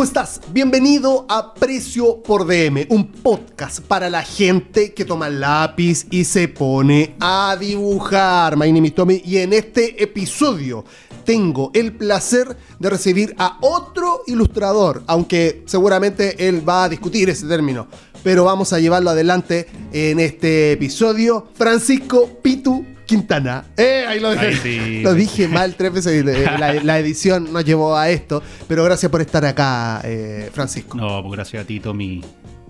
¿Cómo estás? Bienvenido a Precio por DM, un podcast para la gente que toma lápiz y se pone a dibujar. My name is Tommy y en este episodio tengo el placer de recibir a otro ilustrador, aunque seguramente él va a discutir ese término, pero vamos a llevarlo adelante en este episodio. Francisco Pitu Quintana. Eh, ahí lo dije. Ahí sí. Lo dije mal tres veces. La, la edición nos llevó a esto. Pero gracias por estar acá, eh, Francisco. No, pues gracias a ti, Tommy,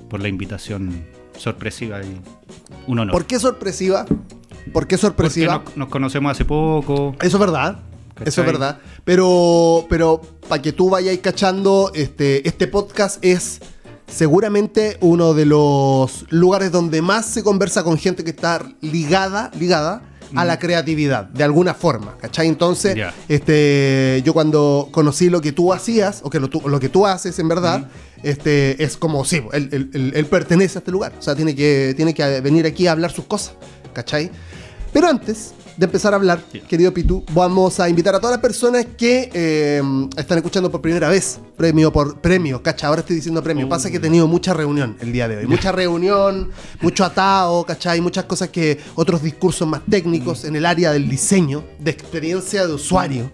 por la invitación sorpresiva y un honor. ¿Por qué sorpresiva? ¿Por qué Porque sorpresiva? nos, nos conocemos hace poco. Eso es verdad. Eso es verdad. Pero, pero para que tú vayas cachando, este, este podcast es seguramente uno de los lugares donde más se conversa con gente que está ligada, ligada a la creatividad, de alguna forma, ¿cachai? Entonces, este, yo cuando conocí lo que tú hacías, o que lo, tú- lo que tú haces en verdad, este, es como, sí, él, él- él- él pertenece a este lugar, o sea, tiene que, tiene que venir aquí a hablar sus cosas, ¿cachai? Pero antes de empezar a hablar, querido Pitu, vamos a invitar a todas las personas que eh, están escuchando por primera vez. Premio por premio, cacha, ahora estoy diciendo premio. Pasa que he tenido mucha reunión el día de hoy. Mucha reunión, mucho atado, cachai, muchas cosas que, otros discursos más técnicos en el área del diseño, de experiencia de usuario.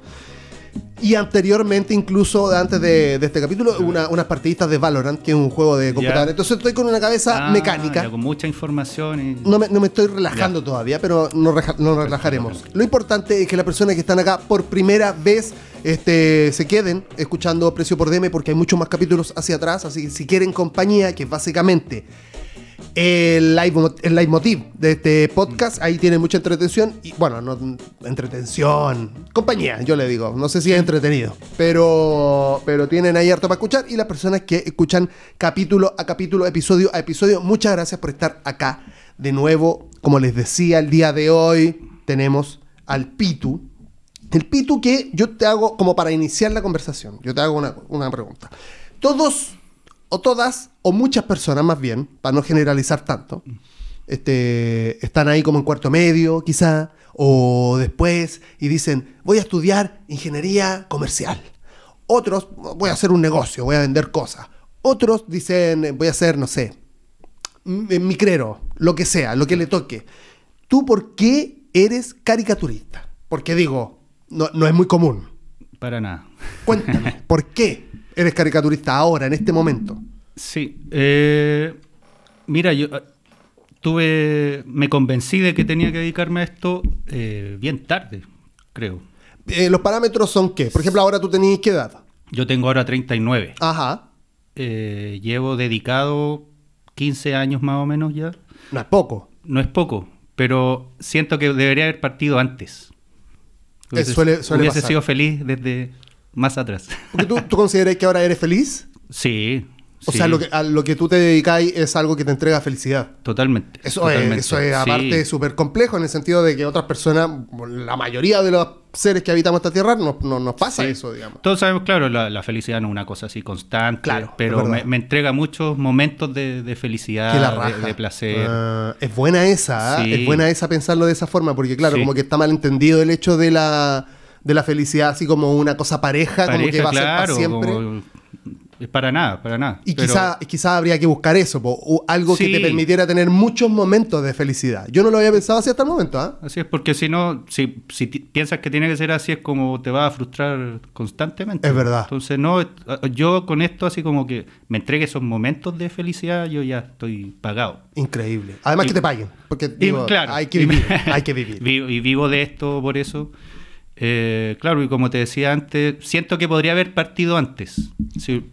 Y anteriormente, incluso antes de, de este capítulo, una- unas partidistas de Valorant, que es un juego de computadora. Entonces estoy con una cabeza Ah, mecánica. ya, con mucha información. Y... No me, no me estoy relajando todavía, pero nos, reja- nos relajaremos. Lo importante es que las personas que están acá por primera vez este, se queden escuchando Precio por DM porque hay muchos más capítulos hacia atrás. Así que si quieren compañía, que básicamente el, live, el leitmotiv de este podcast, ahí tienen mucha entretención. Y bueno, no, entretención, compañía, yo le digo. No sé si es entretenido, pero, pero tienen ahí harto para escuchar. Y las personas que escuchan capítulo a capítulo, episodio a episodio, muchas gracias por estar acá de nuevo. Como les decía, el día de hoy tenemos al Pitu. El Pitu que yo te hago como para iniciar la conversación. Yo te hago una, una pregunta. Todos o todas, o muchas personas más bien, para no generalizar tanto, este, están ahí como en cuarto medio, quizá, o después, y dicen, voy a estudiar ingeniería comercial. Otros, voy a hacer un negocio, voy a vender cosas. Otros dicen, voy a hacer, no sé, m- micrero, lo que sea, lo que le toque. ¿Tú por qué eres caricaturista? Porque digo, no, no es muy común. Para nada. Cuéntame, ¿por qué eres caricaturista ahora, en este momento? Sí. eh, mira, yo eh, tuve. Me convencí de que tenía que dedicarme a esto eh, bien tarde, creo. Eh, ¿Los parámetros son qué? Por ejemplo, ahora tú tenías qué edad. Yo tengo ahora 39. Ajá. Llevo dedicado 15 años más o menos ya. No es poco. No es poco, pero siento que debería haber partido antes. Suele- suele hubiese sido feliz desde más atrás. Porque tú, tú consideras que ahora eres feliz. sí. O sí, sea, lo que, a lo que tú te dedicáis es algo que te entrega felicidad. Totalmente. Eso es, eso es aparte súper complejo en el sentido de que otras personas, la mayoría de los seres que habitamos esta tierra, no, no- nos pasa Sí. eso, digamos. Todos sabemos, claro, la, la felicidad no es una cosa así constante, Claro, pero me, me entrega muchos momentos de, de felicidad, de- de, placer. Ah, es buena esa. Sí. es buena esa pensarlo de esa forma, porque claro, como que está mal entendido el hecho de la, de la felicidad así como una cosa pareja, como que va a ser para siempre. como- es para nada, para nada. Y Pero- quizá, quizá habría que buscar eso, po, algo que Sí. te permitiera tener muchos momentos de felicidad. Yo no lo había pensado así hasta el momento, ¿ah? Así es, porque si no, si, si piensas que tiene que ser así, es como te va a frustrar constantemente. Es verdad. Entonces, no, eh, yo con esto, así como que me entregue esos momentos de felicidad, yo ya estoy pagado. Increíble. Además Y- que te paguen, porque Y, digo, claro, hay que y- vivir, hay que vivir. Y vivo de esto por eso. Eh, claro, y como te decía antes, siento que podría haber partido antes. Sí.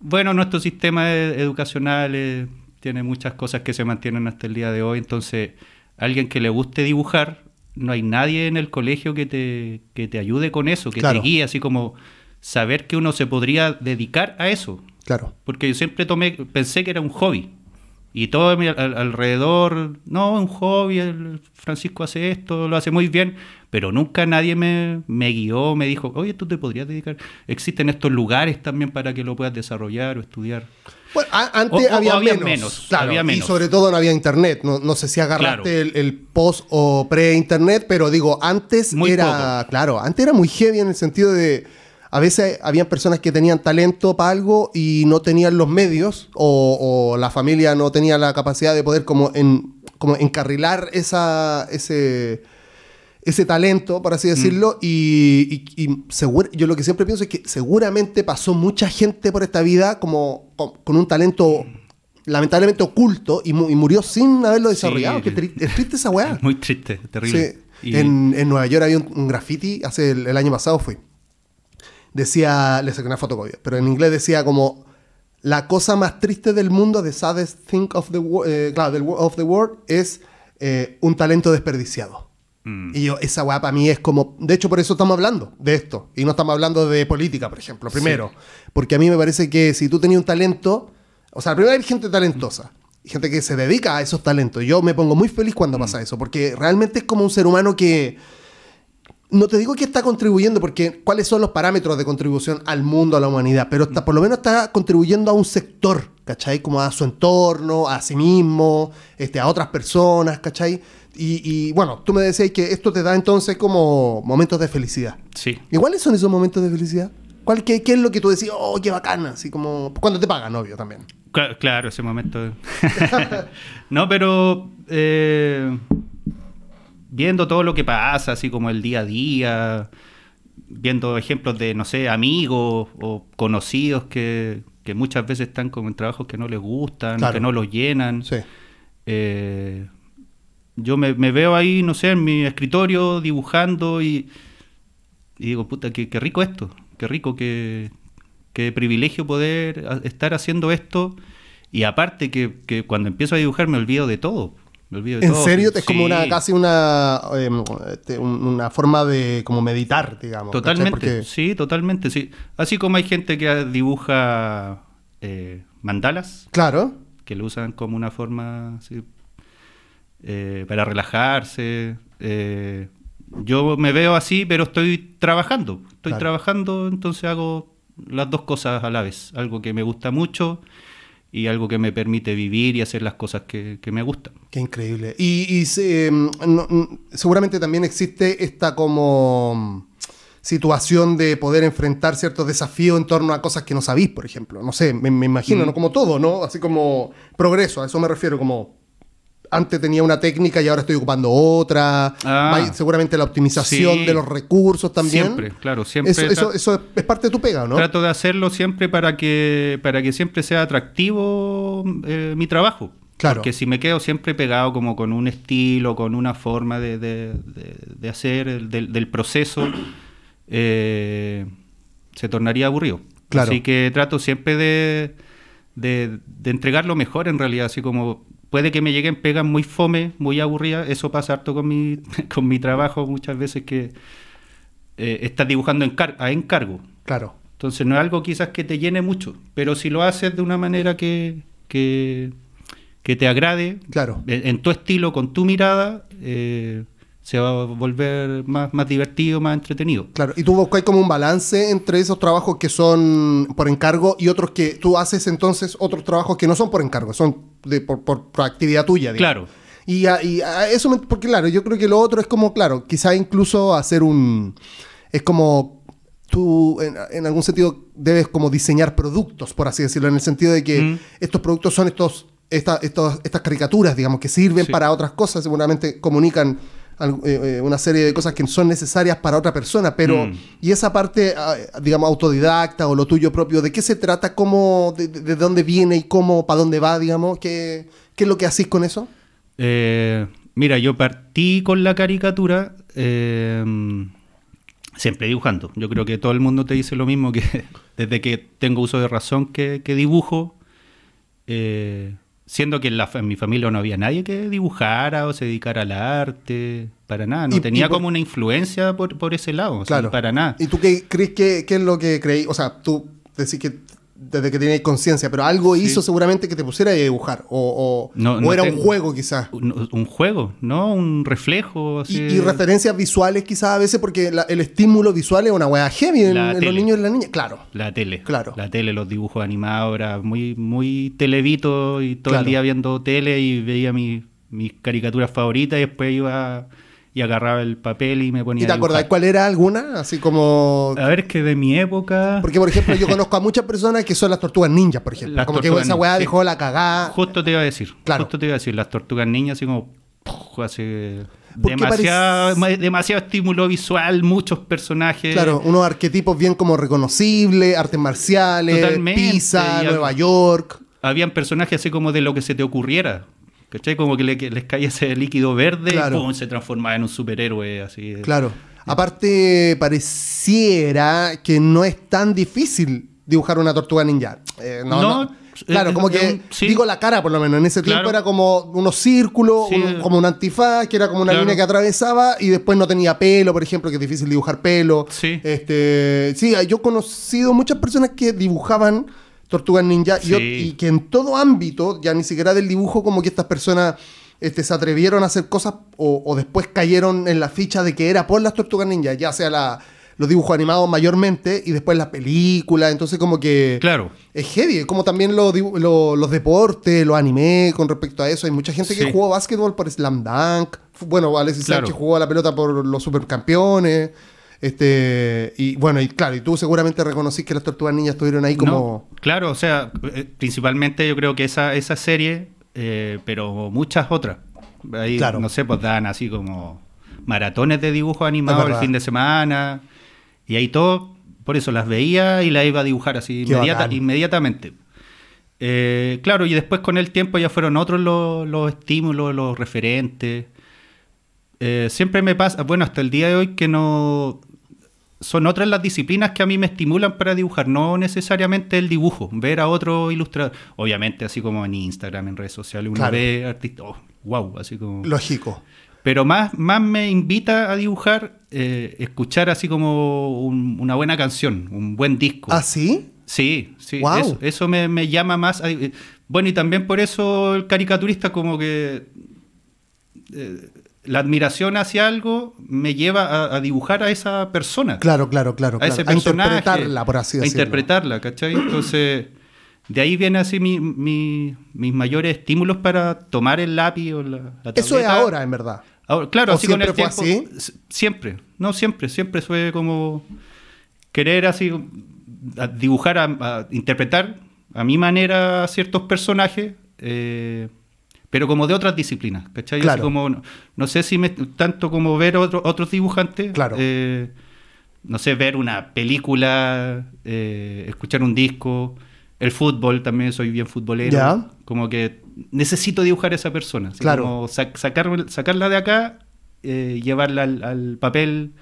Bueno, nuestro sistema e- educacional eh, tiene muchas cosas que se mantienen hasta el día de hoy, entonces alguien que le guste dibujar, no hay nadie en el colegio que te, que te ayude con eso, que Claro. te guíe, así como saber que uno se podría dedicar a eso. Claro. Porque yo siempre tomé, pensé que era un hobby. Y todo al- alrededor, no, un hobby, el Francisco hace esto, lo hace muy bien, pero nunca nadie me, me guió, me dijo, oye, tú te podrías dedicar. Existen estos lugares también para que lo puedas desarrollar o estudiar. Bueno, antes O- o había, menos, menos, claro, había y sobre todo no había internet. No, no sé si agarraste Claro. el, el post o pre-internet, pero digo, antes Muy era, claro, antes era muy heavy en el sentido de a veces habían personas que tenían talento para algo y no tenían los medios o, o la familia no tenía la capacidad de poder como, en, como encarrilar esa, ese, ese talento, por así decirlo, y, y- y seguro- yo lo que siempre pienso es que seguramente pasó mucha gente por esta vida como con, con un talento lamentablemente oculto y, mu- y murió sin haberlo Sí, desarrollado. Qué tri- es triste esa weá. Es muy triste, terrible. Sí. Y- En, en Nueva York había un, un graffiti, hace el, el año pasado fui. Decía, le saqué una fotocopia, pero en inglés decía como la cosa más triste del mundo, the saddest thing of the, eh, claro, del of the world, es eh, un talento desperdiciado. Mm. Y yo, esa weá para mí es como. De hecho, por eso estamos hablando de esto. Y no estamos hablando de política, por ejemplo, primero. Porque a mí me parece que si tú tenías un talento. O sea, primero hay gente talentosa. y Gente que se dedica a esos talentos. Yo me pongo muy feliz cuando pasa eso. Porque realmente es como un ser humano que. No te digo que está contribuyendo, porque cuáles son los parámetros de contribución al mundo, a la humanidad, pero está, por lo menos está contribuyendo a un sector, ¿cachai? Como a su entorno, a sí mismo, este, a otras personas, ¿cachai? Y, y, bueno, tú me decías que esto te da entonces como momentos de felicidad. Sí. ¿Y cuáles son esos momentos de felicidad? ¿Cuál, qué, qué es lo que tú decís, oh, qué bacana? Así como, cuando te pagan, obvio, también. Cla- Claro, ese momento. no, pero eh, viendo todo lo que pasa, así como el día a día, viendo ejemplos de, no sé, amigos o conocidos que, que muchas veces están como en trabajos que no les gustan, Claro. que no los llenan. Sí. Eh, yo me, me veo ahí, no sé, en mi escritorio dibujando y, y digo, puta, qué, qué rico esto, qué rico, qué, qué privilegio poder a- estar haciendo esto. Y aparte que, que cuando empiezo a dibujar me olvido de todo. Me olvido de ¿En todo. serio? Es como una, casi una, em, este, un- una forma de como meditar, digamos. Totalmente, Porque- sí, totalmente, sí. Así como hay gente que dibuja eh, mandalas, Claro. que lo usan como una forma eh, para relajarse. eh, yo me veo así, pero estoy trabajando. Estoy Claro. trabajando, entonces hago las dos cosas a la vez. Algo que me gusta mucho y algo que me permite vivir y hacer las cosas que, que me gustan. Qué increíble. Y, y no- mm, seguramente también existe esta como mm, situación de poder enfrentar ciertos desafíos en torno a cosas que no sabís, por ejemplo. No sé, me, me imagino, Mm. ¿no? Como todo, ¿no? Así como progreso, a eso me refiero, como antes tenía una técnica y ahora estoy ocupando otra. Ah. Seguramente la optimización Sí. de los recursos también. Siempre, claro, siempre. Eso, eso, es- parte de tu pega, ¿no? Trato de hacerlo siempre para que, para que siempre sea atractivo eh, mi trabajo. Claro. Porque si me quedo siempre pegado como con un estilo, con una forma de, de- de- de hacer, el- del, del proceso, eh, se tornaría aburrido. Claro. Así que trato siempre de, de, de entregar lo mejor en realidad, así como puede que me lleguen pegas muy fome, muy aburridas, eso pasa harto con mi, con mi trabajo muchas veces que eh, estás dibujando encar- a encargo. Claro. Entonces no es algo quizás que te llene mucho, pero si lo haces de una manera que, que, que te agrade, Claro. en, en tu estilo, con tu mirada, eh, se va a volver más, más divertido, más entretenido. Claro, y tú buscas como un balance entre esos trabajos que son por encargo y otros que tú haces entonces otros trabajos que no son por encargo, son de, por, por, por actividad tuya. digamos. Claro. Y, a- y a eso, me- porque claro, yo creo que lo otro es como, claro, quizá incluso hacer un... Es como tú en, en algún sentido debes como diseñar productos, por así decirlo, en el sentido de que Mm. estos productos son estos, esta- estos, estas caricaturas, digamos, que sirven Sí. para otras cosas, seguramente comunican una serie de cosas que son necesarias para otra persona, pero Mm. y esa parte, ah, digamos, autodidacta o lo tuyo propio, ¿de qué se trata? ¿Cómo, de, de- de dónde viene y cómo, para dónde va, digamos? ¿Qué, qué es lo que hacís con eso? Eh, mira, yo partí con la caricatura eh, siempre dibujando. Yo creo que todo el mundo te dice lo mismo, que desde que tengo uso de razón que, que dibujo, eh, siendo que en, la, en mi familia no había nadie que dibujara o se dedicara al arte, para nada. No Y- tenía y por- como una influencia por, por ese lado, o sea, Claro. para nada. ¿Y tú qué crees que qué es lo que creí? O sea, tú decís que desde que tenías conciencia, pero algo Sí. hizo seguramente que te pusiera a dibujar. O, o- No- o no era un juego quizás. Un, un juego, ¿no? Un reflejo. Y, así. y referencias visuales quizás a veces porque la- el estímulo visual es una weá heavy en, los niños y las niñas. Claro. La tele. Claro. La tele, los dibujos animados, era muy, muy televito y todo Claro. el día viendo tele y veía mi- mis caricaturas favoritas y después iba, y agarraba el papel y me ponía ¿Y te acordás cuál era alguna? Así como... A ver, es que de mi época... Porque, por ejemplo, yo conozco a muchas personas que son las tortugas ninjas, por ejemplo. Las como que esa weá ninjas, sí. dejó la cagada. Justo te iba a decir. Claro. Justo te iba a decir. Las tortugas niñas, así como. así, demasiado, demasiado estímulo visual, muchos personajes. Claro, unos arquetipos bien como reconocibles, artes marciales, Totalmente, Pisa, Nueva York. Habían personajes así como de lo que se te ocurriera. ¿Cachai? Como que, le- que les caía ese líquido verde Claro. y pum, se transformaba en un superhéroe. Así. Claro. Aparte, pareciera que no es tan difícil dibujar una tortuga ninja. Eh, no, No, no. Claro, como que un- sí. digo la cara por lo menos. En ese tiempo era como unos círculos, Sí. un- como un antifaz, que era como una Claro. línea que atravesaba y después no tenía pelo, por ejemplo, que es difícil dibujar pelo. Sí. Este, sí, yo he conocido muchas personas que dibujaban tortugas ninja y, Sí. y que en todo ámbito, ya ni siquiera del dibujo, como que estas personas este, se atrevieron a hacer cosas o, o después cayeron en la ficha de que era por las tortugas ninja, ya sea la- los dibujos animados mayormente y después las películas, entonces como que Claro. es heavy, como también los, dibu- lo- los deportes, los anime con respecto a eso, hay mucha gente que jugó básquetbol por Slam Dunk, bueno, Alexis Claro. Sánchez jugó a la pelota por los supercampeones, este, y bueno, y claro, y tú seguramente reconocís que las tortugas ninjas estuvieron ahí como... No, claro, o sea, eh, principalmente yo creo que esa, esa serie, eh, pero muchas otras. Ahí, Claro. no sé, pues dan así como maratones de dibujos animados el fin de semana. Y ahí todo, por eso las veía y las iba a dibujar así inmediata- inmediatamente. Eh, claro, y después con el tiempo ya fueron otros los, los estímulos, los referentes. Eh, siempre me pasa, bueno, hasta el día de hoy que no... Son otras las disciplinas que a mí me estimulan para dibujar, no necesariamente el dibujo, ver a otro ilustrador. Obviamente, así como en Instagram, en redes sociales, uno Claro. ve artistas, oh, wow, así como... Lógico. Pero más, más me invita a dibujar eh, escuchar así como un- una buena canción, un buen disco. ¿Ah, sí? Sí, sí. Guau. Eso, eso me, me llama más. a- bueno, y también por eso el caricaturista, como que. eh, la admiración hacia algo me lleva a, a dibujar a esa persona. Claro, claro, claro. a claro. ese personaje. interpretarla, por así A decirlo. interpretarla, ¿cachai? Entonces, de ahí viene así mi- mi- mis mayores estímulos para tomar el lápiz o la, la Eso es ahora, en verdad. Ahora, claro, ¿O así con el siempre tiempo. s- Siempre, no siempre, siempre fue como querer así a dibujar, a, a interpretar a mi manera ciertos personajes, eh, pero como de otras disciplinas, ¿cachai? Así Claro. como, no, no sé si me, tanto como ver otro- otros dibujantes, Claro. eh, no sé, ver una película, eh, escuchar un disco, el fútbol, también soy bien futbolero, Ya. como que necesito dibujar a esa persona, así Claro. como sac- sacar- sacarla de acá, eh, llevarla al, al papel,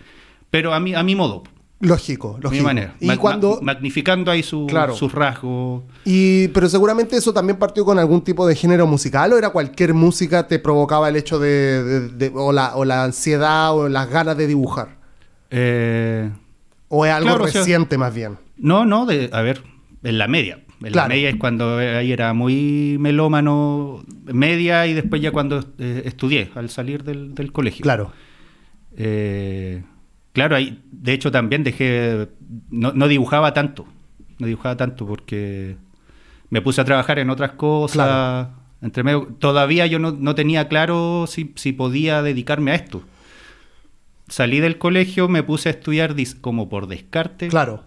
pero a mi, a mi modo, Lógico, lógico. mi manera, Y cuando... ma- magnificando ahí su- Claro. sus rasgos. Y, pero seguramente eso también partió con algún tipo de género musical o era cualquier música te provocaba el hecho de, de- de- o, la, o la ansiedad o las ganas de dibujar. Eh, O es algo Claro, o sea- reciente más bien. no, no, de, a ver, en la media. En Claro. la media es cuando eh, ahí era muy melómano, media, y después ya cuando eh, estudié, al salir del, del colegio. Claro. Eh, claro, ahí, de hecho también dejé, no, no dibujaba tanto, no dibujaba tanto porque me puse a trabajar en otras cosas. Claro. Entre medio, todavía yo no, no tenía claro si, si podía dedicarme a esto. Salí del colegio, me puse a estudiar como por descarte. Claro.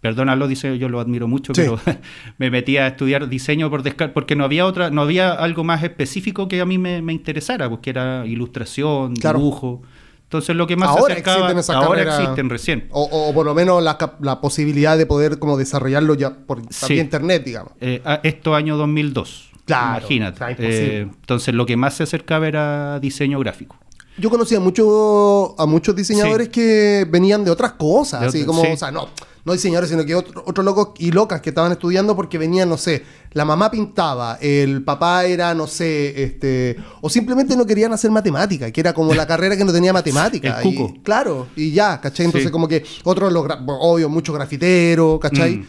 Perdona los diseños, yo lo admiro mucho, Sí. pero me metí a estudiar diseño por descarte porque no había otra, no había algo más específico que a mí me, me interesara, porque era ilustración, Claro. dibujo. Entonces lo que más Ahora se acercaba, existen esas ahora carreras- existen recién. O, o por lo menos la, la posibilidad de poder como desarrollarlo ya por Sí. internet, digamos. Eh, esto año 2002. Claro, Imagínate. Eh, entonces lo que más se acercaba era diseño gráfico. Yo conocía mucho, a muchos diseñadores Sí. que venían de otras cosas, De así otro- como, sí. o sea, no, no diseñadores, sino que otro- otros locos y locas que estaban estudiando porque venían, no sé, la mamá pintaba, el papá era, no sé, este, o simplemente no querían hacer matemática, que era como la carrera que no tenía matemática. El y- claro, y ya, ¿cachai? Entonces Sí. como que otros, los obvio, muchos grafiteros, ¿cachai? Mm.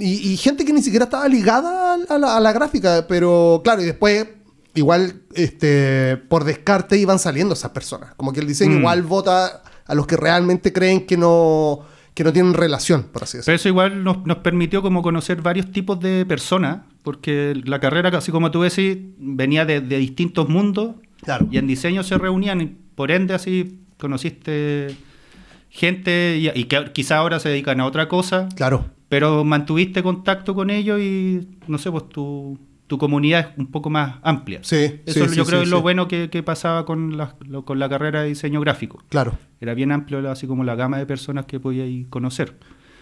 Y, y gente que ni siquiera estaba ligada a, a la, a la gráfica, pero claro, y después, igual, este, por descarte iban saliendo esas personas. Como que el diseño Mm. igual vota a los que realmente creen que no, que no tienen relación, por así Pero decirlo. eso igual nos, nos permitió como conocer varios tipos de personas, porque la carrera, así como tú decís, venía de, de distintos mundos Claro. y en diseño se reunían por ende así conociste gente y, y que quizá ahora se dedican a otra cosa, Claro. pero mantuviste contacto con ellos y no sé, pues tu, tu comunidad es un poco más amplia. Sí, Eso sí, yo sí, creo sí, es lo bueno que, que pasaba con la, lo- con la carrera de diseño gráfico. Claro. Era bien amplio, así como la gama de personas que podíais conocer.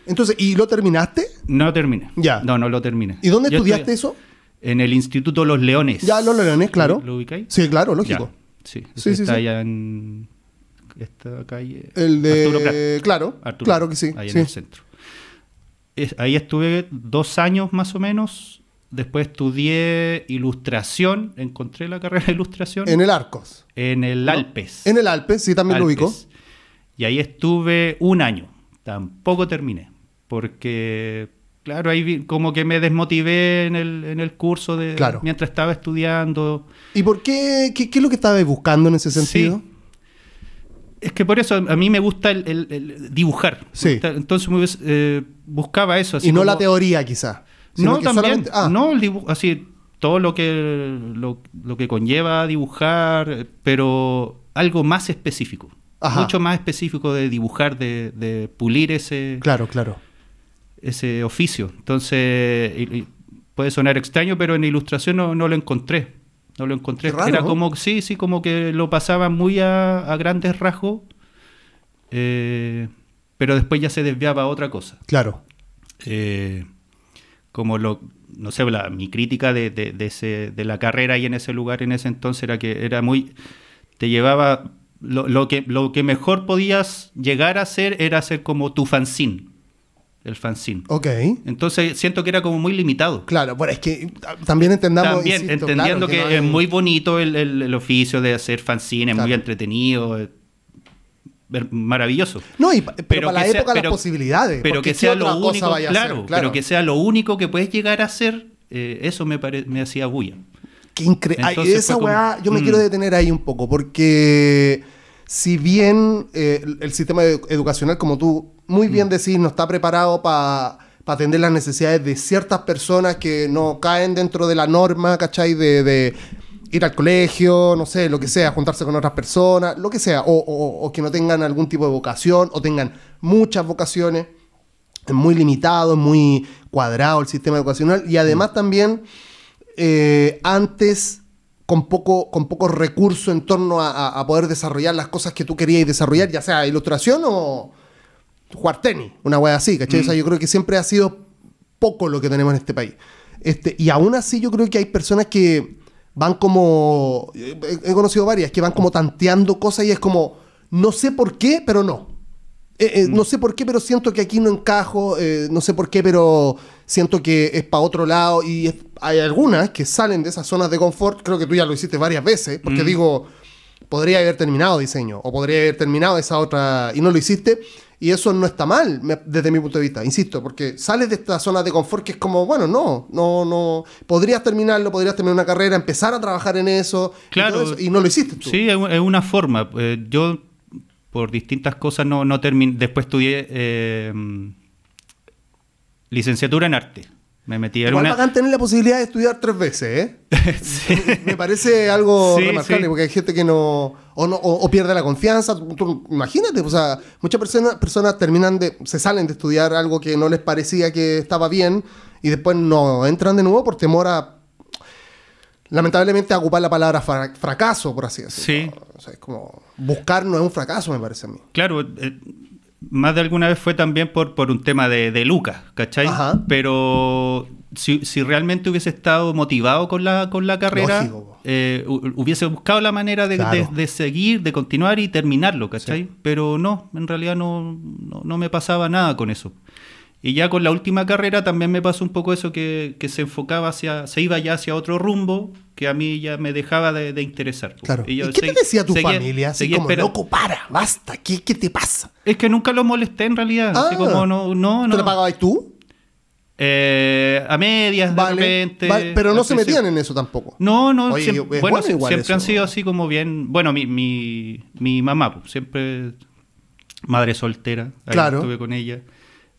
Entonces, ¿y lo terminaste? No lo terminé. Ya. No, no lo terminé. ¿Y dónde Yo estudiaste eso? En el Instituto Los Leones. Ya, Los Leones, claro. ¿Lo, lo ubicáis? Sí, claro, lógico. Ya, Sí, Sí, está allá en esta calle. El de... Arturo Prat. Claro, Arturo claro que sí. Ahí en el centro. Es- ahí estuve dos años más o menos. Después estudié ilustración. Encontré la carrera de ilustración En el Arcos. en el ¿no? Alpes. En el Alpes, sí, también lo ubico. Y ahí estuve un año. Tampoco terminé. Porque, claro, ahí como que me desmotivé en el, en el curso de Claro. mientras estaba estudiando. ¿Y por qué? ¿Qué, qué es lo que estabas buscando en ese sentido? Sí. Es que por eso a mí me gusta el, el- el dibujar. Sí. entonces eh, buscaba eso. así y no la teoría, quizá. No, también. ah, No, el dibujo, así, todo lo que, lo, lo que conlleva dibujar, pero algo más específico. Ajá. Mucho más específico de dibujar, de, de pulir ese, Claro, claro. ese oficio. Entonces, y- y puede sonar extraño, pero en ilustración no, no lo encontré. No lo encontré. Raro, Era ¿no? como, sí, sí, como que lo pasaba muy a, a grandes rasgos, eh, pero después ya se desviaba a otra cosa. Claro. Eh, como lo, no sé, la- mi crítica de, de, de ese, de la carrera y en ese lugar en ese entonces era que era muy, te llevaba, lo, lo que, lo que mejor podías llegar a hacer era hacer como tu fanzine, el fanzine. Ok. Entonces siento que era como muy limitado. Claro, bueno, es que también entendamos. También insisto, entendiendo claro, que, no es muy bonito el, el- el oficio de hacer fanzine, es muy entretenido, ver- maravilloso. No, y, pero, Pero para la sea- época pero- las posibilidades. Pero que ¿qué sea lo único, claro, hacer? pero que sea lo único que puedes llegar a hacer, eh, eso me, pare- me hacía bulla. Qué increíble. Esa como- weá, yo me Mm. quiero detener ahí un poco, porque si bien eh, el, el sistema edu- educacional, como tú muy Mm. bien decís, no está preparado para atender las necesidades de ciertas personas que no caen dentro de la norma, ¿cachai? De, de ir al colegio, no sé, lo que sea, juntarse con otras personas, lo que sea, o, o- o que no tengan algún tipo de vocación, o tengan muchas vocaciones. Es muy limitado, es muy cuadrado el sistema educacional y además también eh, antes con poco con pocos recursos en torno a, poder desarrollar las cosas que tú querías desarrollar, ya sea ilustración o jugar tenis, una wea así, ¿cachai? O sea, yo creo que siempre ha sido poco lo que tenemos en este país. Este, y aún así yo creo que hay personas que van como, he, conocido varias, que van como tanteando cosas y es como, no sé por qué, pero no. Eh, eh, No sé por qué, pero siento que aquí no encajo. eh, no sé por qué, pero siento que es para otro lado. Y es- hay algunas que salen de esas zonas de confort. Creo que tú ya lo hiciste varias veces. Porque digo, podría haber terminado diseño. O podría haber terminado esa otra. Y no lo hiciste. Y eso no está mal, desde mi punto de vista. Insisto, porque sales de esta zona de confort que es como, bueno, no, no, no. Podrías terminarlo, podrías terminar una carrera, empezar a trabajar en eso. y Claro. eso, Y, no lo hiciste tú. Sí, es una forma. Eh, yo, por distintas cosas, no, no terminé. Después estudié eh, licenciatura en arte. Me metí en una. bacán tener la posibilidad de estudiar tres veces, ¿eh? Sí. Me parece algo Sí, remarcable sí. porque hay gente que no o, no, o, o pierde la confianza. Tú- tú imagínate, o sea, muchas personas, personas terminan de, se salen de estudiar algo que no les parecía que estaba bien y después no entran de nuevo por temor a, lamentablemente, a ocupar la palabra fra- fracaso, por así decirlo. Sí. O sea, es como, buscar no es un fracaso, me parece a mí. Claro, eh, más de alguna vez fue también por, por un tema de, de Lucas, ¿cachai? Ajá. Pero si, si realmente hubiese estado motivado con la, con la carrera, eh, hu- hubiese buscado la manera de, Claro. de- de seguir, de continuar y terminarlo, ¿cachai? Sí. Pero no, en realidad no, no, no me pasaba nada con eso. Y ya con la última carrera también me pasó un poco eso que, que se enfocaba hacia, se iba ya hacia otro rumbo que a mí ya me dejaba de, de interesar. Claro. ¿Y, yo qué te decía tu seguía- familia? Así como, loco, para, basta, ¿qué, qué te pasa? Es que nunca lo molesté en realidad. Así Ah. como no, no, ¿Te no. la pagabas tú? Eh, a medias, de Vale, repente. vale, pero no se metían en eso tampoco. No, no, Oye, siempre, bueno, siempre han sido así como bien. Bueno, mi, mi, mi mamá, pues, siempre madre soltera. ahí Claro. Estuve con ella.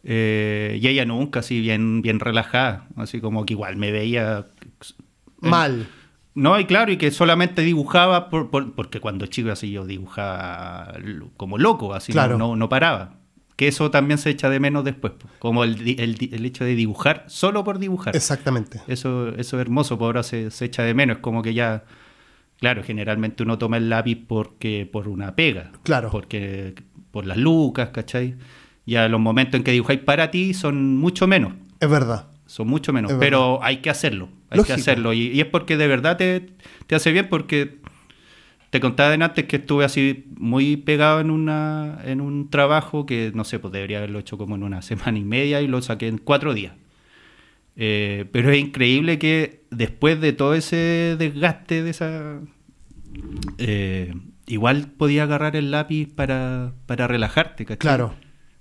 Eh, y ella nunca así bien, bien relajada. Así como que igual me veía. en- Mal. No, y claro, y que solamente dibujaba por- por- porque cuando chico así yo dibujaba como loco, así no- Claro. no, no paraba. Que eso también se echa de menos después, como el, el el hecho de dibujar solo por dibujar. Exactamente. Eso, eso es hermoso, por ahora se, se echa de menos. Es como que ya, claro, generalmente uno toma el lápiz porque por una pega. Claro. Porque por las lucas, ¿cachai? Ya los momentos en que dibujáis para ti son mucho menos. Es verdad. Son mucho menos. Es Pero hay que hacerlo. Hay Lógico. que hacerlo. Y, y es porque de verdad te, te hace bien porque te contaba antes que estuve así muy pegado en una en un trabajo que no sé, pues debería haberlo hecho como en una semana y media y lo saqué en cuatro días. Eh, pero es increíble que después de todo ese desgaste de esa eh, igual podía agarrar el lápiz para, para relajarte, ¿cachai? Claro.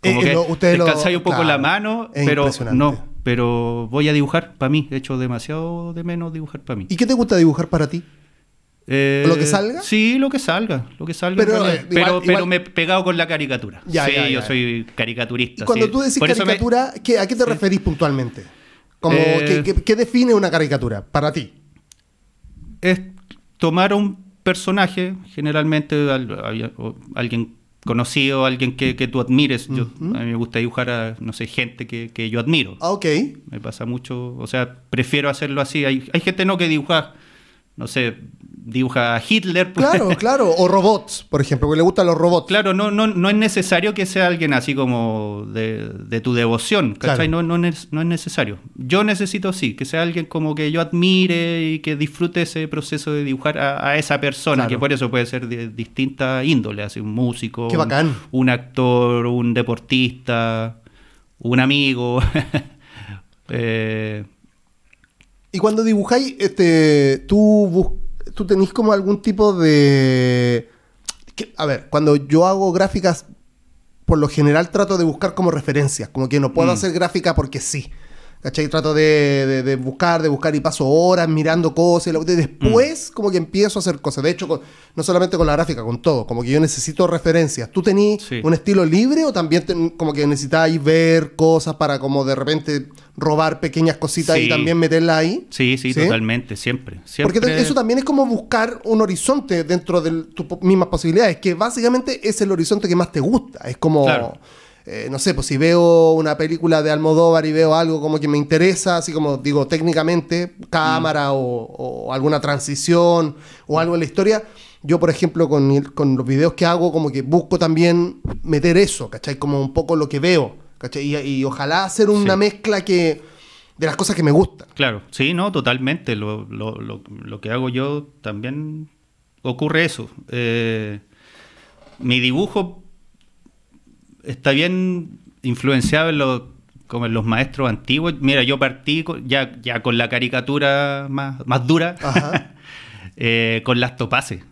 Como Eh, que lo- descansáis un poco claro, la mano, pero no, pero voy a dibujar para mí. He hecho demasiado de menos dibujar para mí. ¿Y qué te gusta dibujar para ti? Eh, ¿Lo que salga? Sí, lo que salga, lo que salga. Pero, eh, pero, igual- pero igual- me he pegado con la caricatura. Ya, sí, ya, yo soy caricaturista. Y cuando sí. tú decís Por eso me- caricatura, ¿qué- ¿a qué te Sí. referís puntualmente? Como, Eh, ¿qué, define una caricatura para ti? es tomar un personaje, generalmente al- al- o alguien conocido, alguien que, que tú admires. Yo- a mí me gusta dibujar a, no sé, gente que, que yo admiro. Ah, ok. Me pasa mucho, o sea, prefiero hacerlo así. Hay, hay gente no que dibuja, no sé, dibuja a Hitler. pues. Claro, claro. O robots, por ejemplo, porque le gustan los robots. Claro, no, no, no es necesario que sea alguien así como de, de tu devoción, ¿cachai? Claro. No, no, es, no es necesario. Yo necesito sí, que sea alguien como que yo admire y que disfrute ese proceso de dibujar a, a esa persona, Claro. que por eso puede ser de distinta índole, así un músico, Qué un- bacán. Un, actor, un deportista, un amigo. Eh, Y cuando dibujáis, este, tú, bus- tú tenés como algún tipo de... que- a ver, cuando yo hago gráficas, por lo general trato de buscar como referencias, como que no puedo Mm. hacer gráfica porque sí. ¿Cachai? Trato de, de- de buscar, de buscar y paso horas mirando cosas. y después, como que empiezo a hacer cosas. De hecho, con- no solamente con la gráfica, con todo. Como que yo necesito referencias. ¿Tú tenés Sí. un estilo libre o también ten- como que necesitáis ver cosas para como de repente robar pequeñas cositas y también meterlas ahí? sí, sí, totalmente, siempre. siempre Porque eso también es como buscar un horizonte dentro de tus mismas posibilidades, que básicamente es el horizonte que más te gusta. Es como, Claro. Eh, no sé, pues si veo una película de Almodóvar y veo algo como que me interesa, así como digo técnicamente, cámara o, o alguna transición o algo en la historia. Yo, por ejemplo, con, el- con los videos que hago, como que busco también meter eso, ¿cachai? Como un poco lo que veo, ¿cachai? Y, y ojalá hacer una Sí. mezcla que de las cosas que me gustan. Claro, sí, no, totalmente. Lo, lo, lo, lo que hago yo también ocurre eso. Eh, mi dibujo está bien influenciado en lo- como en los maestros antiguos. Mira, yo partí con- ya, ya con la caricatura más, más dura, Ajá. eh, con las topaces,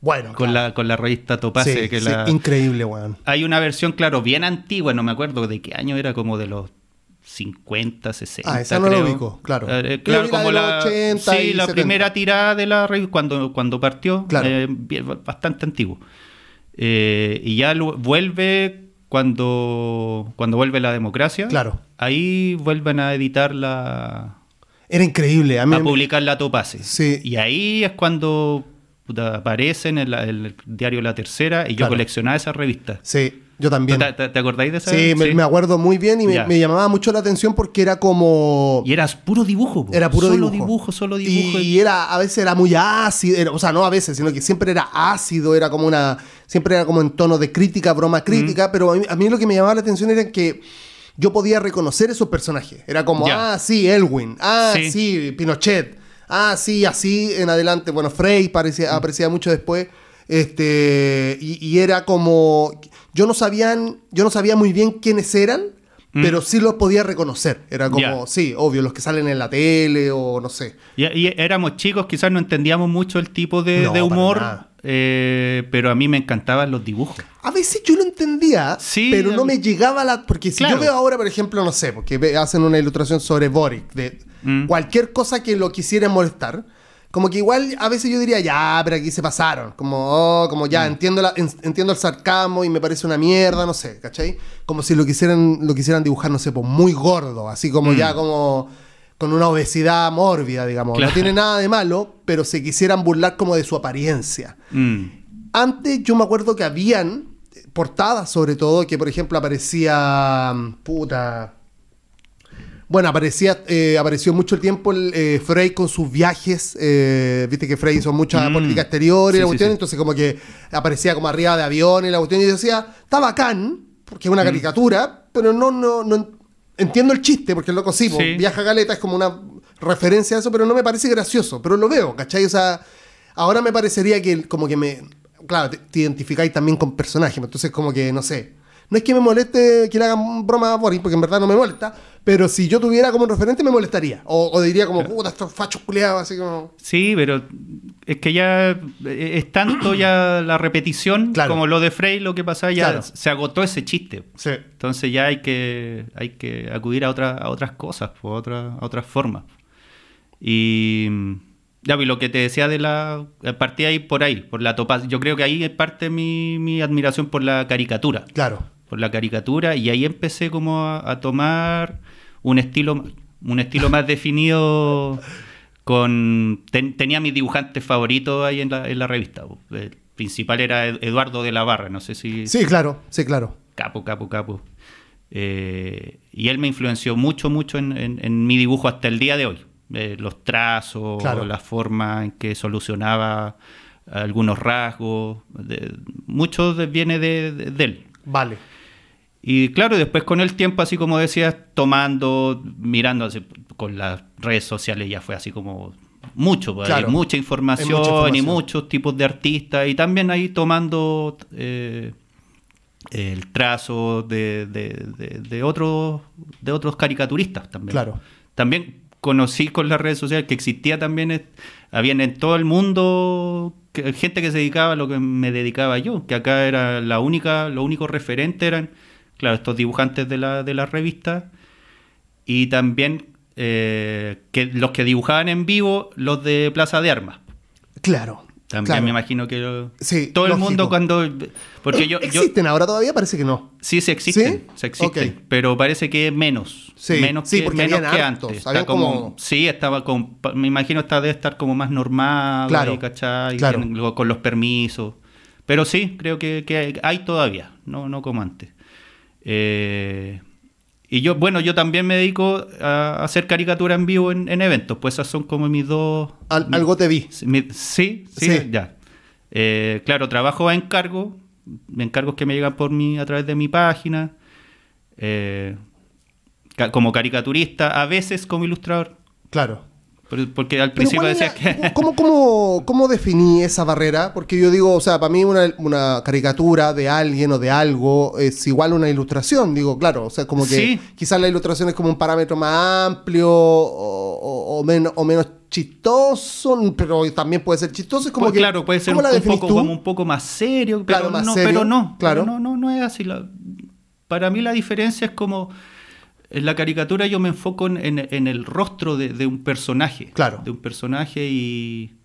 Bueno, con, claro. la, con la revista Topace. Sí, que sí, la- increíble, weón. Hay una versión, claro, bien antigua, no me acuerdo de qué año era, como de los 50, 60. Ah, esa no creo. ubico, claro. Eh, claro, la como los la, 80 sí, la 70. primera tirada de la revista cuando, cuando partió, Claro. eh, bastante antiguo. Eh, y ya lo- vuelve cuando, cuando vuelve la democracia. Claro. Ahí vuelven a editar la. Era increíble. A mí a publicar la Topase. Sí. Y ahí es cuando puta, aparece en el, el diario La Tercera y yo Claro. coleccionaba esas revistas. Sí, yo también. ¿Te, te- te acordáis de esa? Sí, me, me acuerdo muy bien y me, llamaba mucho la atención porque era como... Y era puro dibujo. po. Era puro solo dibujo. solo dibujo. Y era, a veces era muy ácido, era- o sea, no a veces, sino que siempre era ácido, era como una, siempre era como en tono de crítica, broma crítica, Mm. pero a mí, a mí lo que me llamaba la atención era que yo podía reconocer esos personajes. Era como, ah, sí, Elwin, ah, sí. Sí. Pinochet, ah, sí, así en adelante. Bueno, Frey parecía, aparecía mucho después. Este, y, y era como, yo no sabían, yo no sabía muy bien quiénes eran, Mm. pero sí los podía reconocer. Era como, sí, obvio, los que salen en la tele o no sé. Y, y éramos chicos, quizás no entendíamos mucho el tipo de, No, de para humor, eh, pero a mí me encantaban los dibujos. A veces yo lo entendía, Sí, pero no me llegaba la... Porque si Claro. yo veo ahora, por ejemplo, no sé, porque hacen una ilustración sobre Boric, de Mm. cualquier cosa que lo quisiera molestar, como que igual a veces yo diría, ya, pero aquí se pasaron. Como, oh, como ya, Mm. entiendo, la, en- entiendo el sarcasmo y me parece una mierda, no sé, ¿cachai? Como si lo quisieran, lo quisieran dibujar, no sé, pues muy gordo, así como Mm. ya como... con una obesidad mórbida, digamos. Claro. No tiene nada de malo, pero se quisieran burlar como de su apariencia. Mm. Antes yo me acuerdo que habían portadas sobre todo, que por ejemplo aparecía... Puta... Bueno, aparecía, eh, apareció mucho el tiempo el, eh, Frey con sus viajes. eh, Viste que Frey hizo mucha Mm. política exterior y Sí, la cuestión, sí. entonces como que aparecía como arriba de avión y la cuestión. Y yo decía, está bacán, porque Mm. es una caricatura, pero no, no, no entiendo el chiste, porque el loco sí, po, Sí. viaja Galeta es como una referencia a eso, pero no me parece gracioso, pero lo veo, ¿cachai? O sea, ahora me parecería que como que me... Claro, te, te identificáis también con personajes, entonces como que, no sé, no es que me moleste que le hagan broma a Boris, porque en verdad no me molesta, pero si yo tuviera como un referente me molestaría, o, o diría como, puta, estos fachos culiados, así como... Sí, pero es que ya eh, es tanto ya la repetición Claro. como lo de Frey, lo que pasaba, ya Claro. se agotó ese chiste. Sí. Entonces ya hay que, hay que acudir a, otra- a otras cosas, po, a, otra- a otras formas. Y ya vi lo que te decía de la... Partí ahí por ahí, por la topaz. Yo creo que ahí es parte mi, mi admiración por la caricatura. Claro, Por la caricatura. Y ahí empecé como a, a tomar un estilo, un estilo más definido con... ten- tenía mis dibujantes favoritos ahí en la, en la revista. El principal era Ed- Eduardo de la Barra, no sé si sí, claro, sí, claro. capo, capo, capo. Eh, y él me influenció mucho, mucho en, en- en mi dibujo hasta el día de hoy. Eh, los trazos, Claro. la forma en que solucionaba algunos rasgos. de- mucho de- viene de, de- de él. Vale. Y claro, después con el tiempo, así como decías, tomando, mirando así, con las redes sociales ya fue así como mucho, pues, Claro. hay mucha información, Hay mucha información. y muchos tipos de artistas y también ahí tomando eh, el trazo de, de, de- de otros, de otros caricaturistas también. Claro. También conocí con las redes sociales que existía también, habían en todo el mundo gente que se dedicaba a lo que me dedicaba yo, que acá era la única, lo único referente eran, claro, estos dibujantes de la, de la revista y también eh, que los que dibujaban en vivo, los de Plaza de Armas. Claro. También claro. me imagino que lo- Sí, todo el mundo cuando... Porque yo, yo, ¿Existen ahora todavía? Parece que no. Sí, sí existen, ¿Sí? sí existen, pero parece que es menos, Sí, menos sí, que, porque menos que antes. Está como, como- sí, estaba con, me imagino esta debe estar como más normado, Claro, con los permisos, pero sí, creo que, que hay todavía, no, no como antes. Eh, y yo, bueno, yo también me dedico a hacer caricatura en vivo en, en eventos, pues esas son como mis dos... Al- algo te vi. Sí, mi- sí, sí, Sí. ya. Eh, claro, trabajo a encargo, encargos que me llegan por mi, a través de mi página, eh, ca- como caricaturista, a veces como ilustrador, Claro. Por- porque al principio ¿cuál es decías que... ¿cómo, cómo, cómo definí esa barrera? Porque yo digo, o sea, para mí una, una caricatura de alguien o de algo es igual a una ilustración. Digo, claro, o sea, como que Sí. quizás la ilustración es como un parámetro más amplio o, o- o menos, o menos chistoso, pero también puede ser chistoso. Es como Pues que, claro, puede ser ¿cómo un, poco, tú? como un poco más serio, pero, Claro, más no, serio, pero no, claro. pero no, no, no es así. La- para mí la diferencia es como en la caricatura yo me enfoco en, en- en el rostro de, de un personaje, Claro. de un personaje y,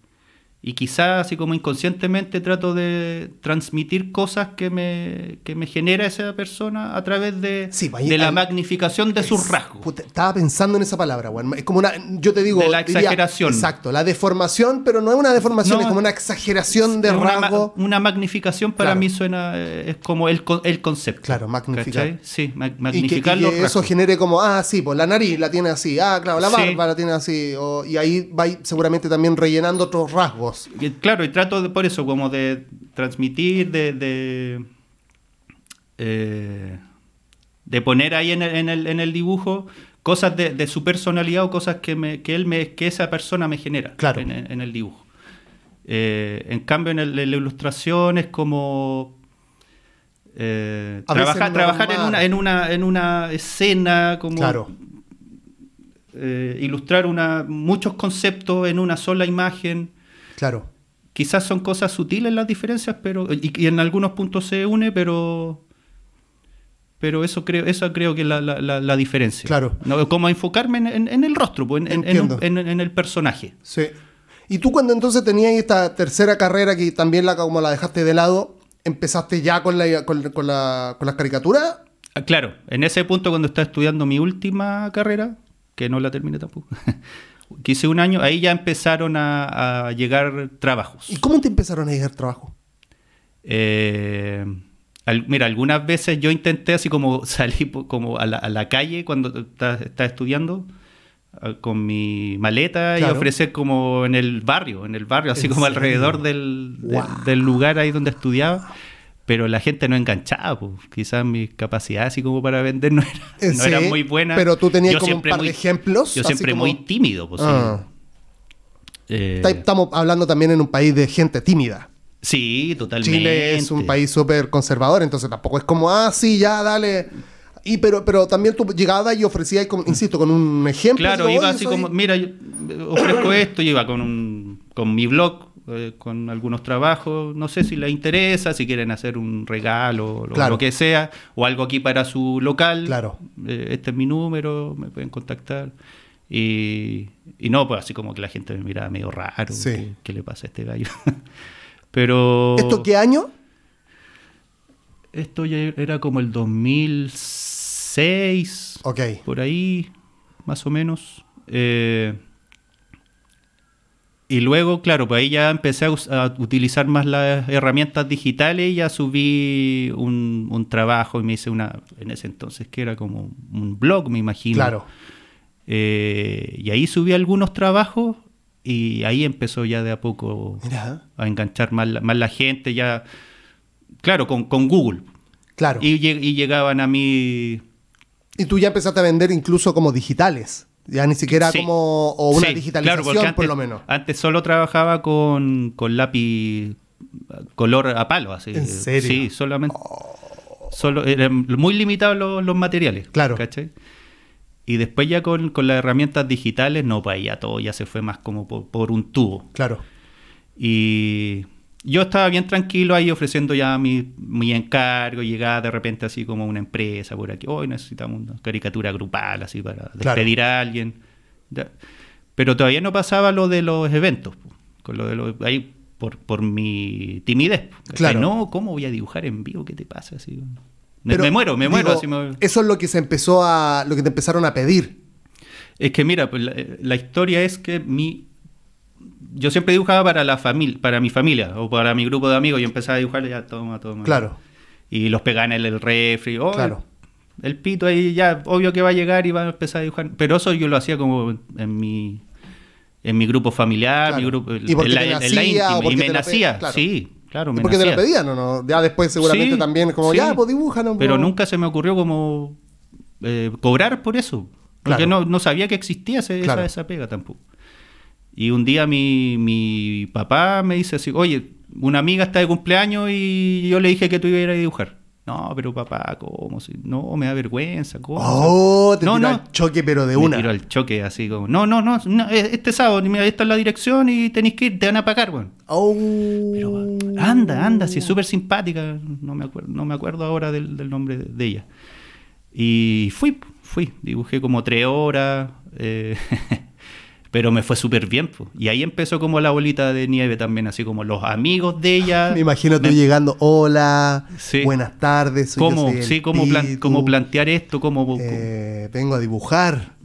y quizás así como inconscientemente trato de transmitir cosas que me, que me genera esa persona a través de, Sí, pues de la magnificación de sus rasgos. puta, estaba pensando en esa palabra, weón. Es como una, yo te digo... De la diría- exageración. exacto, la deformación, pero no es una deformación, No, es como una exageración de una, ma- rasgo. una magnificación para Claro. mí suena, eh, es como el, el concepto. Claro, magnificar. ¿cachai? Sí, ma- Y que, y magnificar que los eso rasgos. genere como, ah, sí, pues la nariz la tiene así, ah, claro, la Sí. barba la tiene así, o- y ahí va seguramente también rellenando otros rasgos. Y, Claro, y trato de, por eso, como de transmitir, de, de, eh, de poner ahí en el, en el, en el dibujo cosas de, de su personalidad o cosas que, me, que, él me, que esa persona me genera Claro. en, en el dibujo. Eh, en cambio, en, el- en la ilustración es como eh, trabajar, trabajar en, una, en, una, en una escena, como Claro, eh, ilustrar una, muchos conceptos en una sola imagen. Claro. Quizás son cosas sutiles las diferencias, pero y, y en algunos puntos se une, pero pero eso creo eso creo que es la, la- diferencia. Claro. No, como enfocarme en, en- en el rostro, pues, en, en- el personaje. Sí. Y tú cuando entonces tenías esta tercera carrera que también la, como la dejaste de lado, ¿empezaste ya con, la, con, con la, con las caricaturas? Ah, Claro, en ese punto cuando estaba estudiando mi última carrera, que no la terminé tampoco. que hice un año, ahí ya empezaron a, a llegar trabajos. ¿Y cómo te empezaron a llegar trabajos? Eh, al- mira, algunas veces yo intenté así como salir como a la, a la calle cuando estaba estaba estudiando ah, con mi maleta y ofrecer como en el barrio, en el barrio, así ¿En como serio? alrededor del, del lugar ahí donde estudiaba. Pero la gente no enganchaba, pues. quizás mis capacidades así como para vender no, era- Eh, no eran muy buenas. pero tú tenías Yo como un par de ejemplos, Yo siempre como- muy tímido, pues. Ah. Eh, Estamos hablando también en un país de gente tímida. sí, totalmente. Chile es un país súper conservador, entonces tampoco es como, ah, sí, ya, dale. Y pero, pero también tú llegabas y ofrecías, insisto, con un ejemplo. Claro, digo, iba "Oye, así soy-". como, mira, yo ofrezco esto, y iba con, un, con mi blog, eh, con algunos trabajos, no sé si les interesa, si quieren hacer un regalo, lo, Claro. lo que sea, o algo aquí para su local. Claro. Eh, este es mi número, me pueden contactar. Y, y no, pues así como que la gente me miraba medio raro, Sí. ¿qué, qué le pasa a este gallo? Pero... ¿Esto qué año? Esto ya era como el 2006, Ok. por ahí, más o menos. Eh, y luego, claro, pues ahí ya empecé a, utilizar más las herramientas digitales y ya subí un, un trabajo y me hice una, en ese entonces que era como un blog, me imagino. Claro. Eh, y ahí subí algunos trabajos y ahí empezó ya de a poco a enganchar más la, más la gente, ya, claro, con, con Google. claro. Y, y llegaban a mí... Y tú ya empezaste a vender incluso como digitales. Ya ni siquiera Sí. como. O una Sí, digitalización, claro, por lo menos. Antes solo trabajaba con, con lápiz color a palo, así. ¿En serio? Sí, solamente. Solo, eran muy limitados los, los materiales. Claro. ¿cachai? Y después ya con, con las herramientas digitales, no, pues ahí ya todo ya se fue más como por, por un tubo. Claro. Y yo estaba bien tranquilo ahí ofreciendo ya mi, mi encargo, llegaba de repente así como una empresa por aquí, hoy necesitamos una caricatura grupal así para Claro. despedir a alguien. Pero todavía no pasaba lo de los eventos, con lo de los, ahí por, por mi timidez. Claro. No, ¿cómo voy a dibujar en vivo? ¿Qué te pasa? Así, me, Pero, me muero, me muero. así me- Eso es lo que se empezó a. Lo que te empezaron a pedir. Es que mira, pues la, la historia es que mi yo siempre dibujaba para la familia, para mi familia o para mi grupo de amigos. Yo empezaba a dibujar ya toma, toma. Claro. Y los pegaba en el, el refri. oh, Claro. El pito ahí ya, obvio que va a llegar y va a empezar a dibujar. Pero eso yo lo hacía como en mi en mi grupo familiar, Claro. mi grupo, ¿Y en la, te en la nacía íntima. Y me nacía, claro. sí, claro, me ¿Y por qué te lo pedían o no? Ya después seguramente Sí, también, como, sí. ya, pues dibújanos. Pero pues. nunca se me ocurrió como eh, cobrar por eso. Porque Claro. no, no sabía que existía ese- esa, esa pega tampoco. Y un día mi, mi papá me dice así, oye, una amiga está de cumpleaños y yo le dije que tú ibas a ir a dibujar. No, pero papá, ¿cómo? No, me da vergüenza, ¿cómo? Oh, te no, tiró no. al choque, pero de me una. tiró al choque así como, no, no, no, no, este sábado, mira, esta es la dirección y tenéis que ir, te van a pagar, weón. Oh. Pero anda, anda, si es súper simpática, no me acuerdo, no me acuerdo ahora del, del nombre de, de ella. Y fui, fui, dibujé como tres horas, eh, pero me fue súper bien. po. Y ahí empezó como la bolita de nieve también, así como los amigos de ella. Me imagino tú me- llegando, hola, Sí. buenas tardes. soy cómo, yo, soy el sí, cómo, plan- cómo plantear esto, cómo... eh, vengo a dibujar.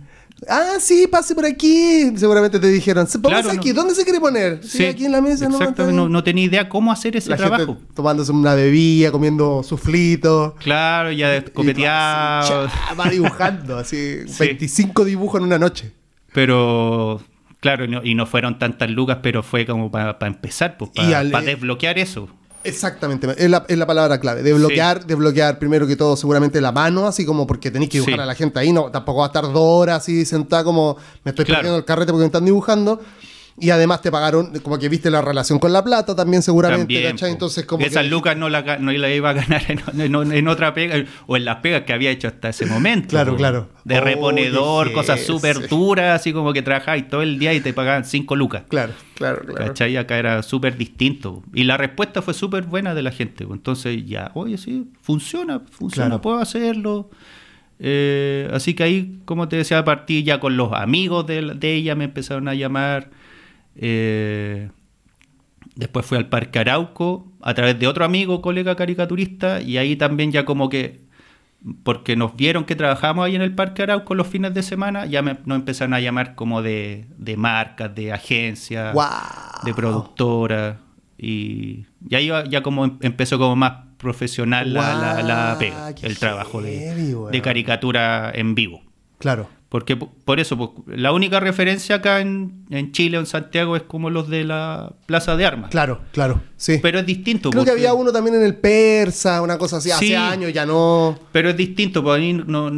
Ah, sí, pase por aquí. Seguramente te dijeron, "Se- póngase Claro, no. aquí, ¿dónde se quiere poner? Sí, aquí en la mesa. no, Exactamente, no, no tenía idea cómo hacer ese La trabajo. gente tomándose una bebida, comiendo suflito. Claro, ya copeteado. Va dibujando, así, Sí. 25 dibujos en una noche. Pero, claro, y no, y no fueron tantas lucas, pero fue como para empezar, pues, para desbloquear eso. Exactamente, es la, es la palabra clave. Desbloquear, desbloquear primero que todo seguramente la mano, así como porque tenéis que dibujar Sí. a la gente ahí, no, tampoco va a estar dos horas así sentada como me estoy Claro. perdiendo el carrete porque me están dibujando. Y además te pagaron, como que viste la relación con la plata también seguramente, También, ¿cachai? Entonces como Esas que- lucas no la, no la iba a ganar en, en- en otra pega, o en las pegas que había hecho hasta ese momento. Claro, claro. De Oh, reponedor, cosas súper duras, así como que trabajáis todo el día y te pagaban cinco lucas. Claro, claro, claro. ¿Cachai? Acá era súper distinto. Y la respuesta fue súper buena de la gente. Entonces ya, oye, sí, funciona, funciona, Claro. puedo hacerlo. Eh, así que ahí, como te decía, a partir ya con los amigos de, de ella me empezaron a llamar. Eh, después fui al Parque Arauco a través de otro amigo, colega caricaturista, y ahí también ya como que porque nos vieron que trabajamos ahí en el Parque Arauco los fines de semana, ya me- nos empezaron a llamar como de, de marcas, de agencias, de productoras. Y, y ahí ya, ya como em- empezó como más profesional la, la- la pega, el trabajo heavy, de caricatura en vivo. Claro. Porque po- por eso, po- la única referencia acá en, en Chile o en Santiago es como los de la Plaza de Armas. Claro, claro. Sí. Pero es distinto. Creo que había uno también en el Persa, una cosa así, hace años, ya no. Pero es distinto, porque ahí no,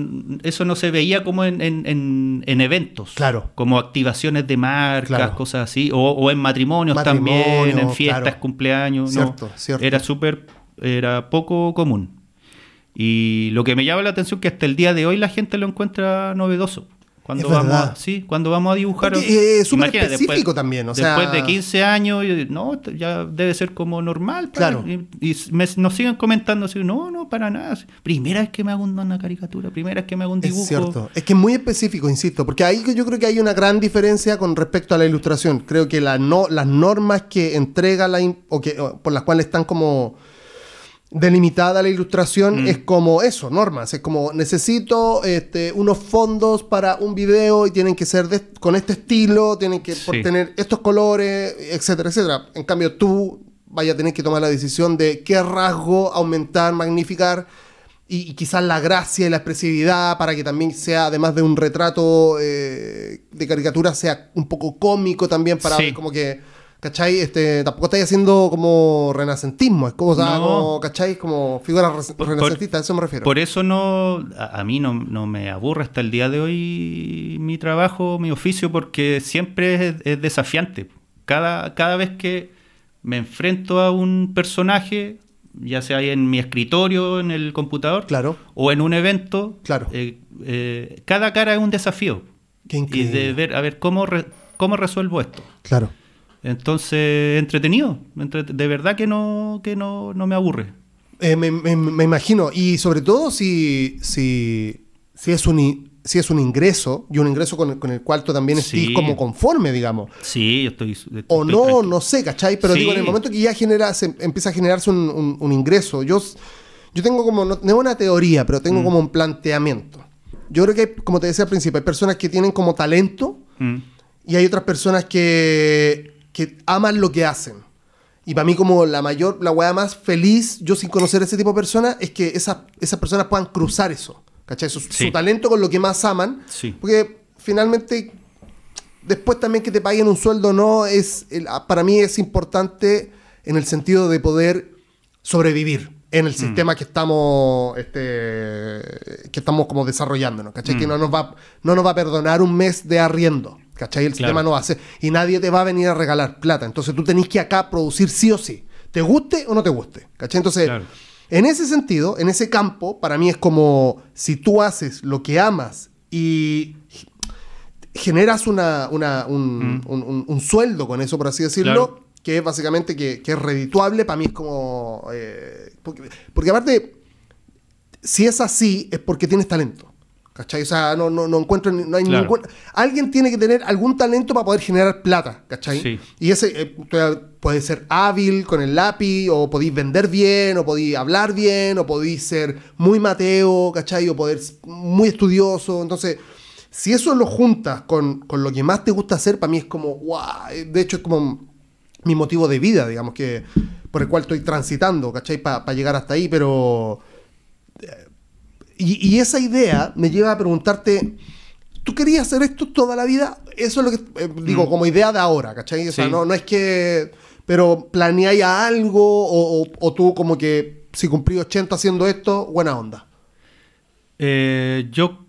eso no se veía como en, en- en- en eventos. Claro. Como activaciones de marcas, Claro. cosas así. O, o en matrimonios Matrimonio, también, en fiestas, claro. cumpleaños. no. Cierto, cierto. Era súper, era poco común. Y lo que me llama la atención es que hasta el día de hoy la gente lo encuentra novedoso. Cuando Es vamos, a, sí, cuando vamos a dibujar. Porque, eh, es súper específico también, o sea- después de 15 años, no, ya debe ser como normal. Claro. Y, y me- nos siguen comentando así, no, no, para nada. Primera vez que me hago una caricatura, primera vez que me hago un dibujo. Es cierto. Es que es muy específico, insisto, porque ahí yo creo que hay una gran diferencia con respecto a la ilustración. Creo que la no, las normas que entrega la o que por las cuales están como delimitada la ilustración Mm. es como eso, normas. Es como necesito este, unos fondos para un video y tienen que ser de- con este estilo, tienen que por tener estos colores, etcétera, etcétera. En cambio, tú vayas a tener que tomar la decisión de qué rasgo aumentar, magnificar y, y quizás la gracia y la expresividad para que también sea, además de un retrato eh, de caricatura, sea un poco cómico también para Sí. ver como que, ¿cachai? Este, tampoco estáis haciendo como renacentismo, es como, o sea, No. como, ¿cachai? Como figura re- Por- renacentista, a eso me refiero. Por eso no, a, a mí no, no me aburre hasta el día de hoy mi trabajo, mi oficio, porque siempre es, es desafiante. Cada, cada vez que me enfrento a un personaje, ya sea en mi escritorio, en el computador, Claro. o en un evento, Claro. eh, eh, cada cara es un desafío. Qué Y increíble. de ver, a ver, ¿cómo, re- cómo resuelvo esto? Claro. Entonces, entretenido. Entre- de verdad que no, que no, no me aburre. Eh, me, me- me imagino. Y sobre todo si, si, si, es un, si es un ingreso, y un ingreso con el, con el cual tú también estés Sí. como conforme, digamos. Sí, yo estoy. estoy O no, tranquilo. no sé, ¿cachai? Pero Sí. digo, en el momento que ya genera, se empieza a generarse un, un- un ingreso, yo, yo tengo como, no, no es una teoría, pero tengo Mm. como un planteamiento. Yo creo que, hay, como te decía al principio, hay personas que tienen como talento Mm. y hay otras personas que, que aman lo que hacen. Y para mí como la mayor, la weá más feliz, yo sin conocer a ese tipo de personas, es que esas, esas personas puedan cruzar eso. ¿Cachai? Su, talento con lo que más aman. Sí. Porque finalmente, después también que te paguen un sueldo o no, es, el- ah, para mí es importante en el sentido de poder sobrevivir en el sistema que estamos este, que estamos como desarrollándonos, ¿cachai? Que no nos, va, no nos va a perdonar un mes de arriendo, ¿cachai? El Claro. sistema no hacer. Y nadie te va a venir a regalar plata. Entonces tú tenés que acá producir sí o sí. Te guste o no te guste, ¿cachai? Entonces, Claro. en ese sentido, en ese campo, para mí es como si tú haces lo que amas y generas una, una- un, un- un- un sueldo con eso, por así decirlo, Claro. que es básicamente que, que es redituable, para mí es como... eh, porque, porque aparte, si es así, es porque tienes talento. ¿Cachai? O sea, no, no, no encuentro, no hay Claro. ningún... Alguien tiene que tener algún talento para poder generar plata, ¿cachai? Sí. Y ese eh, puede ser hábil con el lápiz, o podéis vender bien, o podéis hablar bien, o podéis ser muy mateo, ¿cachai? O poder ser muy estudioso. Entonces, si eso lo juntas con, con lo que más te gusta hacer, para mí es como, wow, de hecho es como mi motivo de vida, digamos, que por el cual estoy transitando, ¿cachai? Para llegar hasta ahí, pero... Y, y esa idea me lleva a preguntarte, ¿tú querías hacer esto toda la vida? Eso es lo que eh, digo, Mm. como idea de ahora, ¿cachai? O sea, Sí. no, no es que... Pero planeáis algo o, o- o tú como que si cumplí 80 haciendo esto, buena onda. Eh, yo,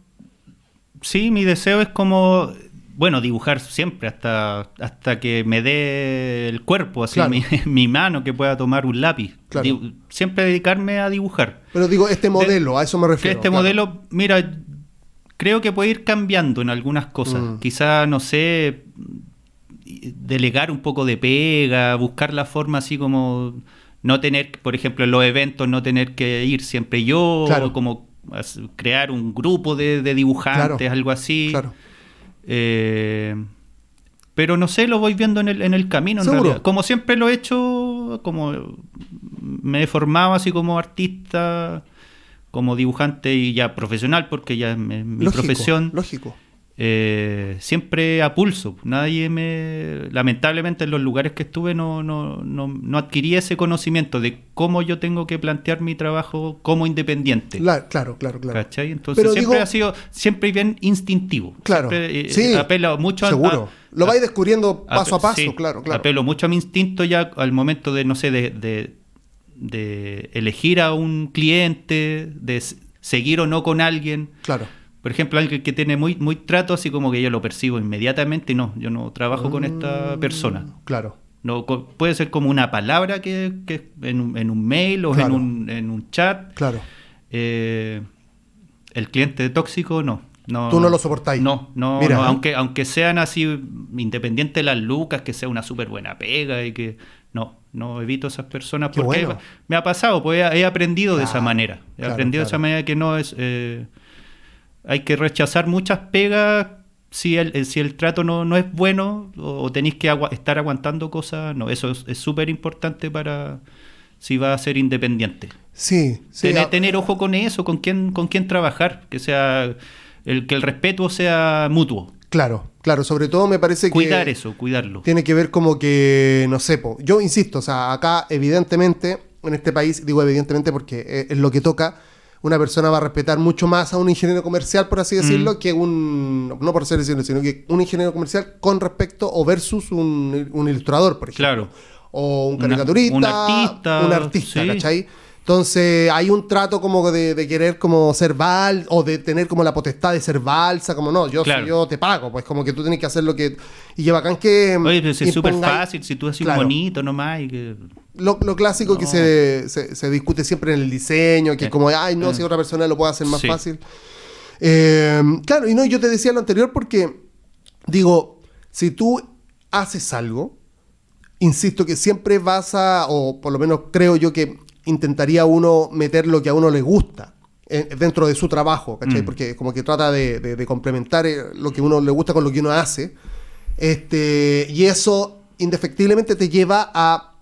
sí, mi deseo es como, bueno, dibujar siempre hasta, hasta que me dé el cuerpo, así Claro. mi, mi mano que pueda tomar un lápiz. Claro. Di- siempre dedicarme a dibujar. Pero digo, este modelo, a eso me Que refiero. este claro. modelo, mira, creo que puede ir cambiando en algunas cosas. Mm. Quizá, no sé, delegar un poco de pega, buscar la forma así como no tener, por ejemplo, en los eventos, no tener que ir siempre yo, Claro. como crear un grupo de, de dibujantes, algo así. Claro. Eh, pero no sé, lo voy viendo en el, en el camino. En Seguro. realidad. Como siempre lo he hecho, como me he formado así como artista, como dibujante y ya profesional, porque ya es mi mi Lógico, profesión, Lógico. Eh, siempre a pulso. Nadie me. Lamentablemente, en los lugares que estuve, no, no, no, no adquirí ese conocimiento de cómo yo tengo que plantear mi trabajo como independiente. La- claro, claro, claro. ¿Cachai? Entonces Pero siempre digo- ha sido siempre bien instintivo. Claro. Siempre, eh, sí, apelo mucho a- seguro. a- Lo vais descubriendo paso a paso, sí, claro, claro. Apelo mucho a mi instinto ya al momento de, no sé, de, de, de elegir a un cliente, de seguir o no con alguien. Claro. Por ejemplo, alguien que tiene muy, muy trato, así como que yo lo percibo inmediatamente y no, yo no trabajo con esta persona. Claro. No, puede ser como una palabra que, que en, un, en un mail o Claro. en, un, en un chat. Claro. Eh, el cliente tóxico, no. no Tú no lo soportáis. No, no, Mira, no, ¿eh? aunque, aunque sean así independientes de las lucas, que sea una súper buena pega y que. No, no evito esas personas Qué porque bueno. me ha pasado, pues he, he aprendido de esa manera. He claro, aprendido de esa manera que no es. eh, hay que rechazar muchas pegas si el, eh, si el trato no, no es bueno o, tenéis que estar aguantando cosas. No, eso es es súper importante para si va a ser independiente. Sí, sí. tener, tener ojo con eso, con quién, con quién trabajar, que sea el que el respeto sea mutuo. Claro, claro. Sobre todo me parece que. Cuidar eso, cuidarlo. Tiene que ver como que, no sé, po, yo insisto, o sea, acá evidentemente, en este país, digo evidentemente porque es, es lo que toca, una persona va a respetar mucho más a un ingeniero comercial, por así decirlo, Mm. que un, no por así decirlo, sino que un ingeniero comercial con respecto o versus un, un ilustrador, por ejemplo. Claro. O un Una- caricaturista. un artista, Un artista, sí. ¿cachai? Entonces hay un trato como de, de querer como ser val o de tener como la potestad de ser balsa, como no, yo, Claro. yo te pago, pues como que tú tienes que hacer lo que... Y que bacán que... Oye, pero si es súper fácil, si tú haces Claro. bonito nomás y que... Lo, lo clásico que se, se- se discute siempre en el diseño, que Eh, es como, ay, no, eh. si otra persona lo puede hacer más Sí. fácil. Eh, claro, y no, yo te decía lo anterior porque, digo, si tú haces algo, insisto que siempre vas a, o por lo menos creo yo que intentaría uno meter lo que a uno le gusta eh, dentro de su trabajo, ¿cachai? Mm. Porque como que trata de, de- de complementar eh, lo que uno le gusta con lo que uno hace. Este, y eso indefectiblemente te lleva a,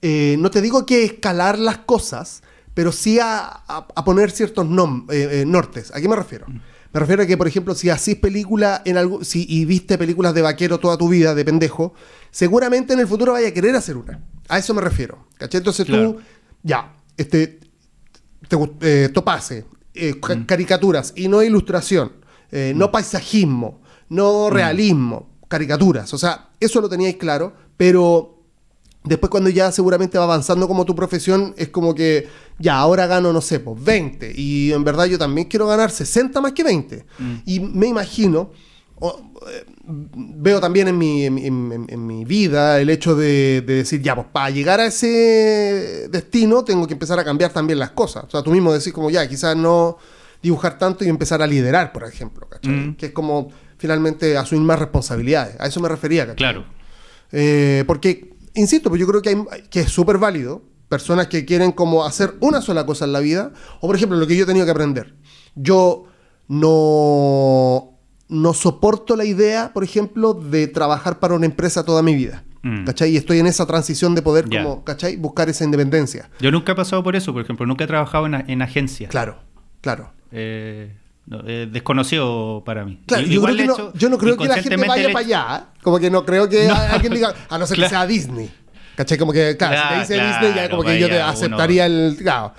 eh, no te digo que escalar las cosas, pero sí a, a- a poner ciertos nom- eh, eh, nortes. ¿A qué me refiero? Me refiero a que, por ejemplo, si hacís película en algo, si y viste películas de vaquero toda tu vida, de pendejo, seguramente en el futuro vaya a querer hacer una. A eso me refiero. ¿Cachai? Entonces Claro. tú, ya, este, te, eh, topase, eh, ca- caricaturas y no ilustración, eh, no paisajismo, no realismo, caricaturas. O sea, eso lo teníais claro, pero después cuando ya seguramente va avanzando como tu profesión, es como que ya, ahora gano, no sé, pues 20. Y en verdad yo también quiero ganar 60 más que 20. Y me imagino, veo también en mi, en, mi- en- en mi vida el hecho de, de decir, ya, pues para llegar a ese destino tengo que empezar a cambiar también las cosas. O sea, tú mismo decís como, ya, quizás no dibujar tanto y empezar a liderar, por ejemplo, ¿cachai? Mm. Que es como finalmente asumir más responsabilidades. A eso me refería, ¿cachai? Claro. Eh, porque, insisto, pues yo creo que, hay- que es súper válido personas que quieren como hacer una sola cosa en la vida. O por ejemplo, lo que yo he tenido que aprender. Yo no, no soporto la idea, por ejemplo, de trabajar para una empresa toda mi vida. Mm. ¿Cachai? Y estoy en esa transición de poder como, ¿cachai? Buscar esa independencia. Yo nunca he pasado por eso, por ejemplo, nunca he trabajado en, en agencia. Claro, claro. Eh, no, eh, desconocido para mí. Claro, yo, creo que no, hecho yo no creo que la gente vaya le- para allá. Como que no creo que No. alguien diga, a no ser Claro. que sea Disney. ¿Cachai? Como que, claro, si te Claro, dice Disney, ya como que yo te uno- aceptaría el. Claro.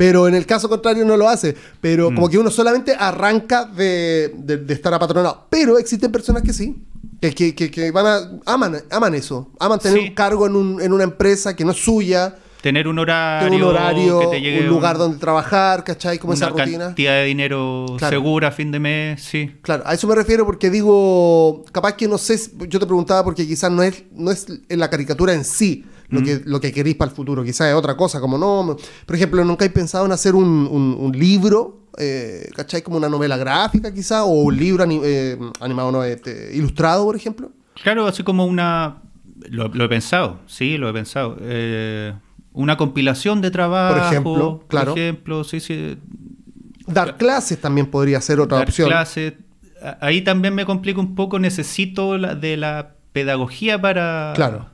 Pero en el caso contrario no lo hace. Pero Mm. como que uno solamente arranca de, de- de estar apatronado. Pero existen personas que sí. Que, que, que- van a, aman, aman eso. Aman tener Sí. un cargo en, un- en una empresa que no es suya. Tener un horario, Tener un horario, que te llegue un lugar donde trabajar, ¿cachai? Como esa una rutina. cantidad de dinero Claro. segura a fin de mes, sí. Claro, a eso me refiero porque digo, capaz que no sé, yo te preguntaba porque quizás no es, no es en la caricatura en sí lo, que, lo que queréis para el futuro, quizás es otra cosa, como no, por ejemplo, nunca he pensado en hacer un, un- un libro, eh, ¿cachai? Como una novela gráfica quizás, o un libro eh, animado, no, este, ilustrado, por ejemplo. Claro, así como una... Lo, lo he pensado, sí, lo he pensado. Eh, una compilación de trabajo. Por ejemplo, claro. Por ejemplo, sí, sí. Dar clases también podría ser otra dar opción. clases. Ahí también me complica un poco, necesito la, de la pedagogía para... Claro.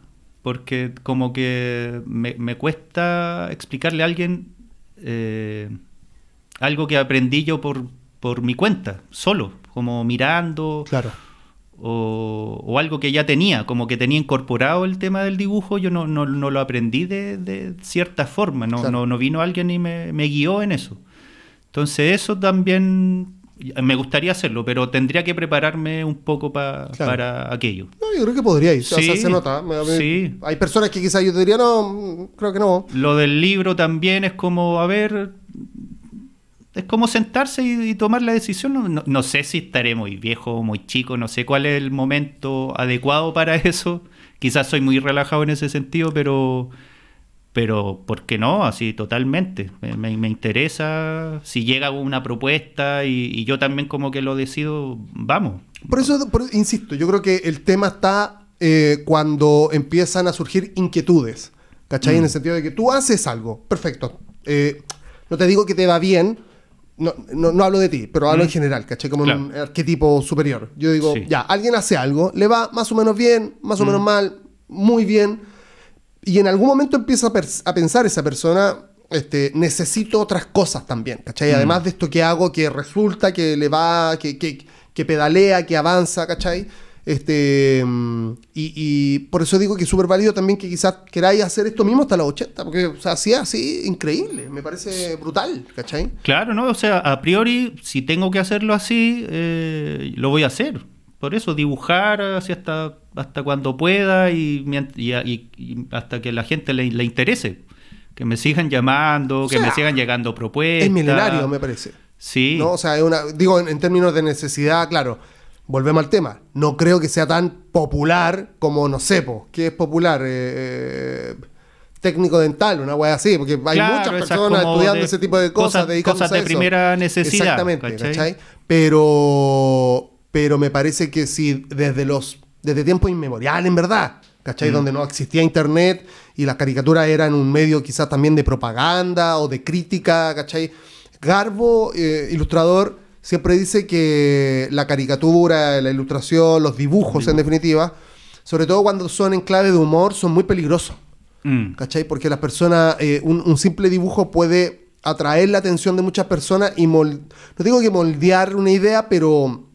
Porque como que me, me cuesta explicarle a alguien eh, algo que aprendí yo por, por mi cuenta, solo, como mirando. Claro. O, o algo que ya tenía, como que tenía incorporado el tema del dibujo, yo no, no, no lo aprendí de, de cierta forma, no, Claro. no, no vino alguien y me, me guió en eso. Entonces eso también me gustaría hacerlo, pero tendría que prepararme un poco pa- Claro. para aquello. No, yo creo que podría ir. o sea, Sí, se nota. Sí. Hay personas que quizás yo te diría, no, creo que no. Lo del libro también es como, a ver, es como sentarse y, y tomar la decisión. No, no- no sé si estaré muy viejo o muy chico, no sé cuál es el momento adecuado para eso. Quizás soy muy relajado en ese sentido, pero, pero ¿por qué no? Así totalmente. Me, me- interesa. Si llega una propuesta y, y yo también como que lo decido, vamos. Por eso, por- insisto, yo creo que el tema está eh, cuando empiezan a surgir inquietudes. ¿Cachai? En el sentido de que tú haces algo, perfecto. Eh, no te digo que te va bien, no, no, no hablo de ti, pero hablo en general, ¿cachai? Como Claro. un arquetipo superior. Yo digo, Sí. ya, alguien hace algo, le va más o menos bien, más o menos mal, muy bien, y en algún momento empieza a, a pensar esa persona, este, necesito otras cosas también, ¿cachai? Además de esto que hago, que resulta, que le va, que, que, que pedalea, que avanza, ¿cachai? Este, mm, y, y por eso digo que es súper válido también que quizás queráis hacer esto mismo hasta los 80, porque, o sea, así es así, increíble, me parece brutal, ¿cachai? Claro, ¿no? O sea, a priori, si tengo que hacerlo así, eh, lo voy a hacer. Por eso, dibujar así hasta, hasta cuando pueda y, mient- y- y- y hasta que la gente le, le interese. Que me sigan llamando, O que me sigan llegando propuestas. Es milenario, me parece. Sí. ¿no? O sea, es una, digo, en, en términos de necesidad, claro. Volvemos al tema. No creo que sea tan popular como, no sé, po, ¿qué es popular? Eh, eh, técnico dental, una wea así, porque hay Claro, muchas personas estudiando de- ese tipo de cosas, cosas- dedicándose cosas de a eso. primera necesidad, Exactamente, ¿cachai? ¿cachai? Pero, pero me parece que si desde los desde tiempos inmemoriales, en verdad, Mm. ¿cachai? Donde no existía internet y las caricaturas eran un medio quizás también de propaganda o de crítica, ¿cachai? Garbo, eh, ilustrador, siempre dice que la caricatura, la ilustración, los dibujos en definitiva, sobre todo cuando son en clave de humor, son muy peligrosos. Mm. ¿Cachai? Porque las personas, eh, un, un simple dibujo puede atraer la atención de muchas personas y no digo que moldear una idea, pero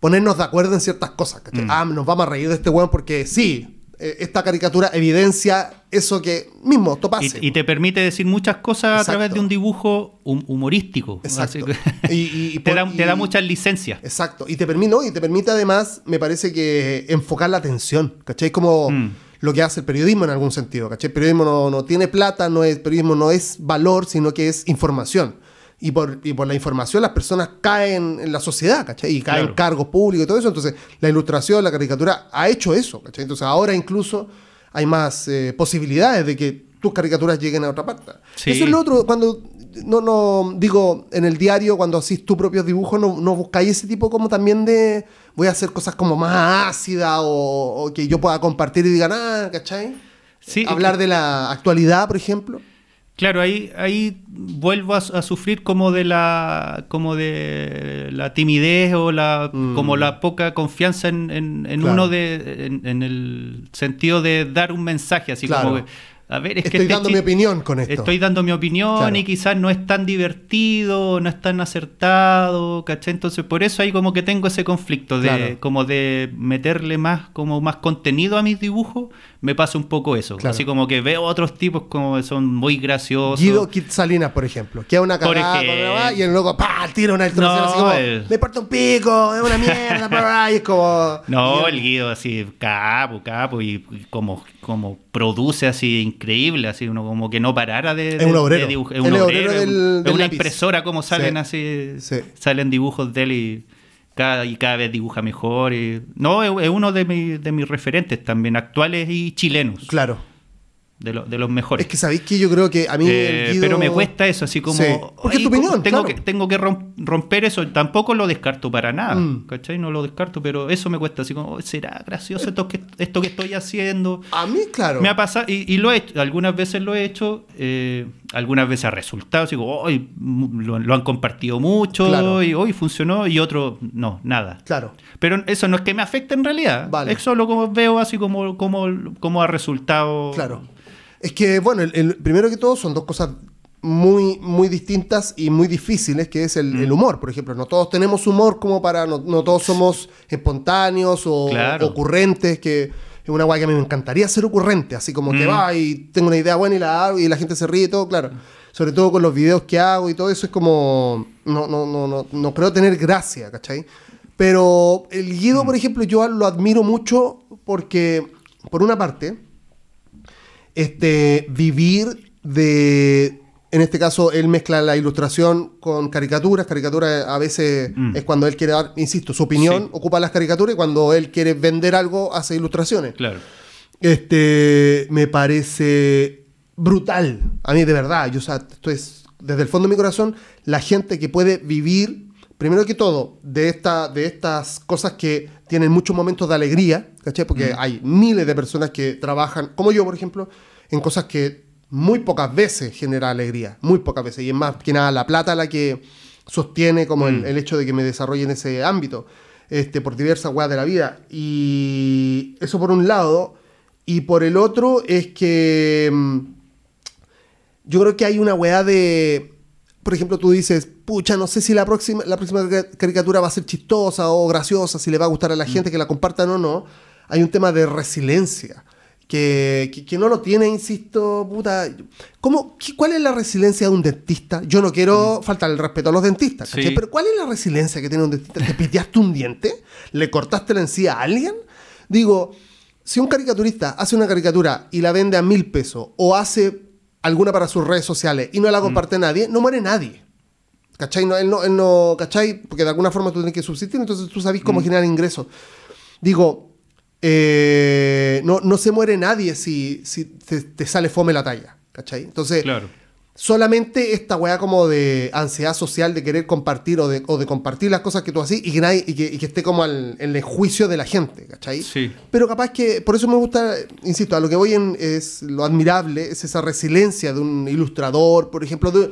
ponernos de acuerdo en ciertas cosas. ¿cachai? Mm. Ah, nos vamos a reír de este weón porque sí, eh, esta caricatura evidencia eso que mismo topase. Y, y te permite decir muchas cosas a través de un dibujo hum- humorístico. Exacto. Que- Y- te, da, te da muchas licencias. Exacto. Y te permite, ¿no? Y te permite además, me parece que enfocar la atención. ¿Cachai? Como Mm. lo que hace el periodismo en algún sentido. ¿Cachai? El periodismo no, no tiene plata, no es, el periodismo no es valor, sino que es información. Y por, y por la información las personas caen en la sociedad, ¿cachai? Y caen Claro. cargos públicos y todo eso. Entonces, la ilustración, la caricatura ha hecho eso, ¿cachai? Entonces, ahora incluso hay más eh, posibilidades de que tus caricaturas lleguen a otra parte. Sí. Eso es lo otro, cuando, no, no, digo, en el diario, cuando hacís tus propios dibujos, no, no buscáis ese tipo como también de, voy a hacer cosas como más ácidas o, o que yo pueda compartir y digan, ah, ¿cachai? Sí, Hablar de la actualidad, por ejemplo. Claro, ahí, ahí vuelvo a, a sufrir como de la como de la timidez o la como la poca confianza en, en- en Mm. Claro. uno de en, en el sentido de dar un mensaje así Claro. como que, a ver es que Estoy este dando mi opinión con esto. Estoy dando mi opinión Claro. y quizás no es tan divertido, no es tan acertado, ¿cachai? Entonces por eso ahí como que tengo ese conflicto de Claro. como de meterle más como más contenido a mis dibujos, me pasa un poco eso, Claro. así como que veo otros tipos como que son muy graciosos. Guido Salinas, por ejemplo, que es una cagada ejemplo. y el loco ¡pah! tira una No, así como el- me parto un pico, es una mierda, bla, bla", y es como No, el Guido así, capo, capo, y, y como, como produce así increíble, así uno como que no parara de, Es un obrero. de. Es un obrero, un- del- una lápiz. impresora como salen Sí. así, Sí. salen dibujos de él y cada, y cada vez dibuja mejor. y- no, es, es uno de, mi- de mis referentes también, actuales y chilenos, Claro. De, lo- de los mejores. Es que sabéis que yo creo que a mí Eh, Guido- Pero me cuesta eso, así como. Sí, porque es tu "Ay, opinión, Tengo, claro. que, tengo que rom- romper eso. Tampoco lo descarto para nada. Mm. ¿Cachai? No lo descarto, pero eso me cuesta. Así como, "Oh, ¿será gracioso esto que, esto que estoy haciendo? A mí, claro. Me ha pasado, y, y lo he hecho, algunas veces lo he hecho, eh, algunas veces ha resultado, así como, "Ay, mm, lo, lo han compartido mucho, Claro. y hoy funcionó, y otro, no, nada. Claro. Pero eso no es que me afecte en realidad, Vale. es solo como veo así como, como, como ha resultado. Claro. Es que, bueno, el, el- primero que todo son dos cosas muy, muy distintas y muy difíciles, que es el, Mm. el humor, por ejemplo. No todos tenemos humor como para, no, no todos somos espontáneos o Claro. ocurrentes, que es una guay que a mí me encantaría ser ocurrente, así como que Mm. va y tengo una idea buena y la hago y la gente se ríe y todo, claro. Sobre todo con los videos que hago y todo eso es como, no, no, no, no, no creo tener gracia, ¿cachai? Pero el Mm. Guido, por ejemplo, yo lo admiro mucho porque, por una parte, este, vivir de, en este caso, él mezcla la ilustración con caricaturas. Caricaturas a veces Mm. es cuando él quiere dar, insisto, su opinión, Sí. ocupa las caricaturas y cuando él quiere vender algo, hace ilustraciones. Claro. Este, me parece brutal. A mí, de verdad, yo, o sea, esto es desde el fondo de mi corazón, la gente que puede vivir, primero que todo, de, esta, de estas cosas que tienen muchos momentos de alegría, ¿cachai? Porque hay miles de personas que trabajan, como yo, por ejemplo, en cosas que muy pocas veces genera alegría, muy pocas veces. Y es más que nada la plata la que sostiene como el, Mm. el hecho de que me desarrolle en ese ámbito, este, por diversas weas de la vida. Y eso por un lado. Y por el otro es que mm, yo creo que hay una weá de... Por ejemplo, tú dices, pucha, no sé si la próxima, la próxima ca- caricatura va a ser chistosa o graciosa, si le va a gustar a la gente, que la compartan o no. Hay un tema de resiliencia. Que, que, que no lo tiene, insisto, puta. ¿Cómo, qué- ¿Cuál es la resiliencia de un dentista? Yo no quiero faltar el respeto a los dentistas. Sí. Pero ¿cuál es la resiliencia que tiene un dentista? ¿Te piteaste un diente? ¿Le cortaste la encía a alguien? Digo, si un caricaturista hace una caricatura y la vende a mil pesos o hace alguna para sus redes sociales y no la comparte nadie, no muere nadie. ¿Cachai? No, él no, él no, ¿cachai? Porque de alguna forma tú tienes que subsistir, entonces tú sabes cómo generar ingresos. Digo, eh, no, no se muere nadie si, si te, te sale fome la talla, ¿cachai? Entonces, Claro. solamente esta weá como de ansiedad social de querer compartir o de, o de compartir las cosas que tú haces y que, nadie, y que, y que esté como al- en el juicio de la gente, ¿cachai? Sí. Pero capaz que, por eso me gusta, insisto, a lo que voy en, es lo admirable, es esa resiliencia de un ilustrador, por ejemplo, de-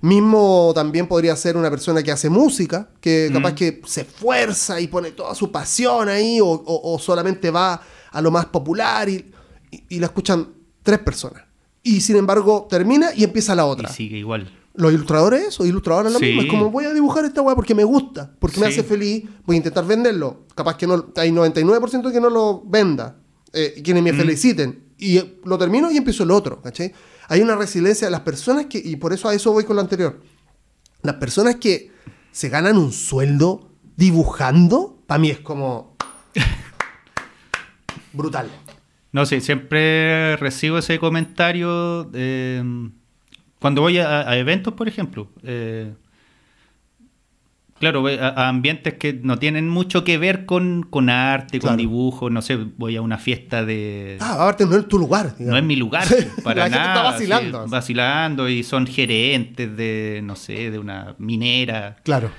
mismo también podría ser una persona que hace música, que capaz que se esfuerza y pone toda su pasión ahí, o, o- o solamente va a lo más popular y, y- y la escuchan tres personas. Y sin embargo termina y empieza la otra. Y sigue igual. Los ilustradores o ilustradoras lo Sí. mismo. Es como voy a dibujar esta weá porque me gusta, porque me hace feliz, voy a intentar venderlo. Capaz que no, hay 99% que no lo venda, eh, quienes me Mm. feliciten. Y eh, lo termino y empiezo el otro, ¿cachai? Hay una resiliencia de las personas que, y por eso a eso voy con lo anterior. Las personas que se ganan un sueldo dibujando, para mí es como brutal. No sé, siempre recibo ese comentario eh, cuando voy a, a eventos, por ejemplo. eh, claro, a, ambientes que no tienen mucho que ver con, con arte, con dibujo. No sé, voy a una fiesta de. Ah, aparte no es tu lugar. no es mi lugar, para La gente nada. está vacilando. vacilando y son gerentes de, no sé, de una minera. Claro.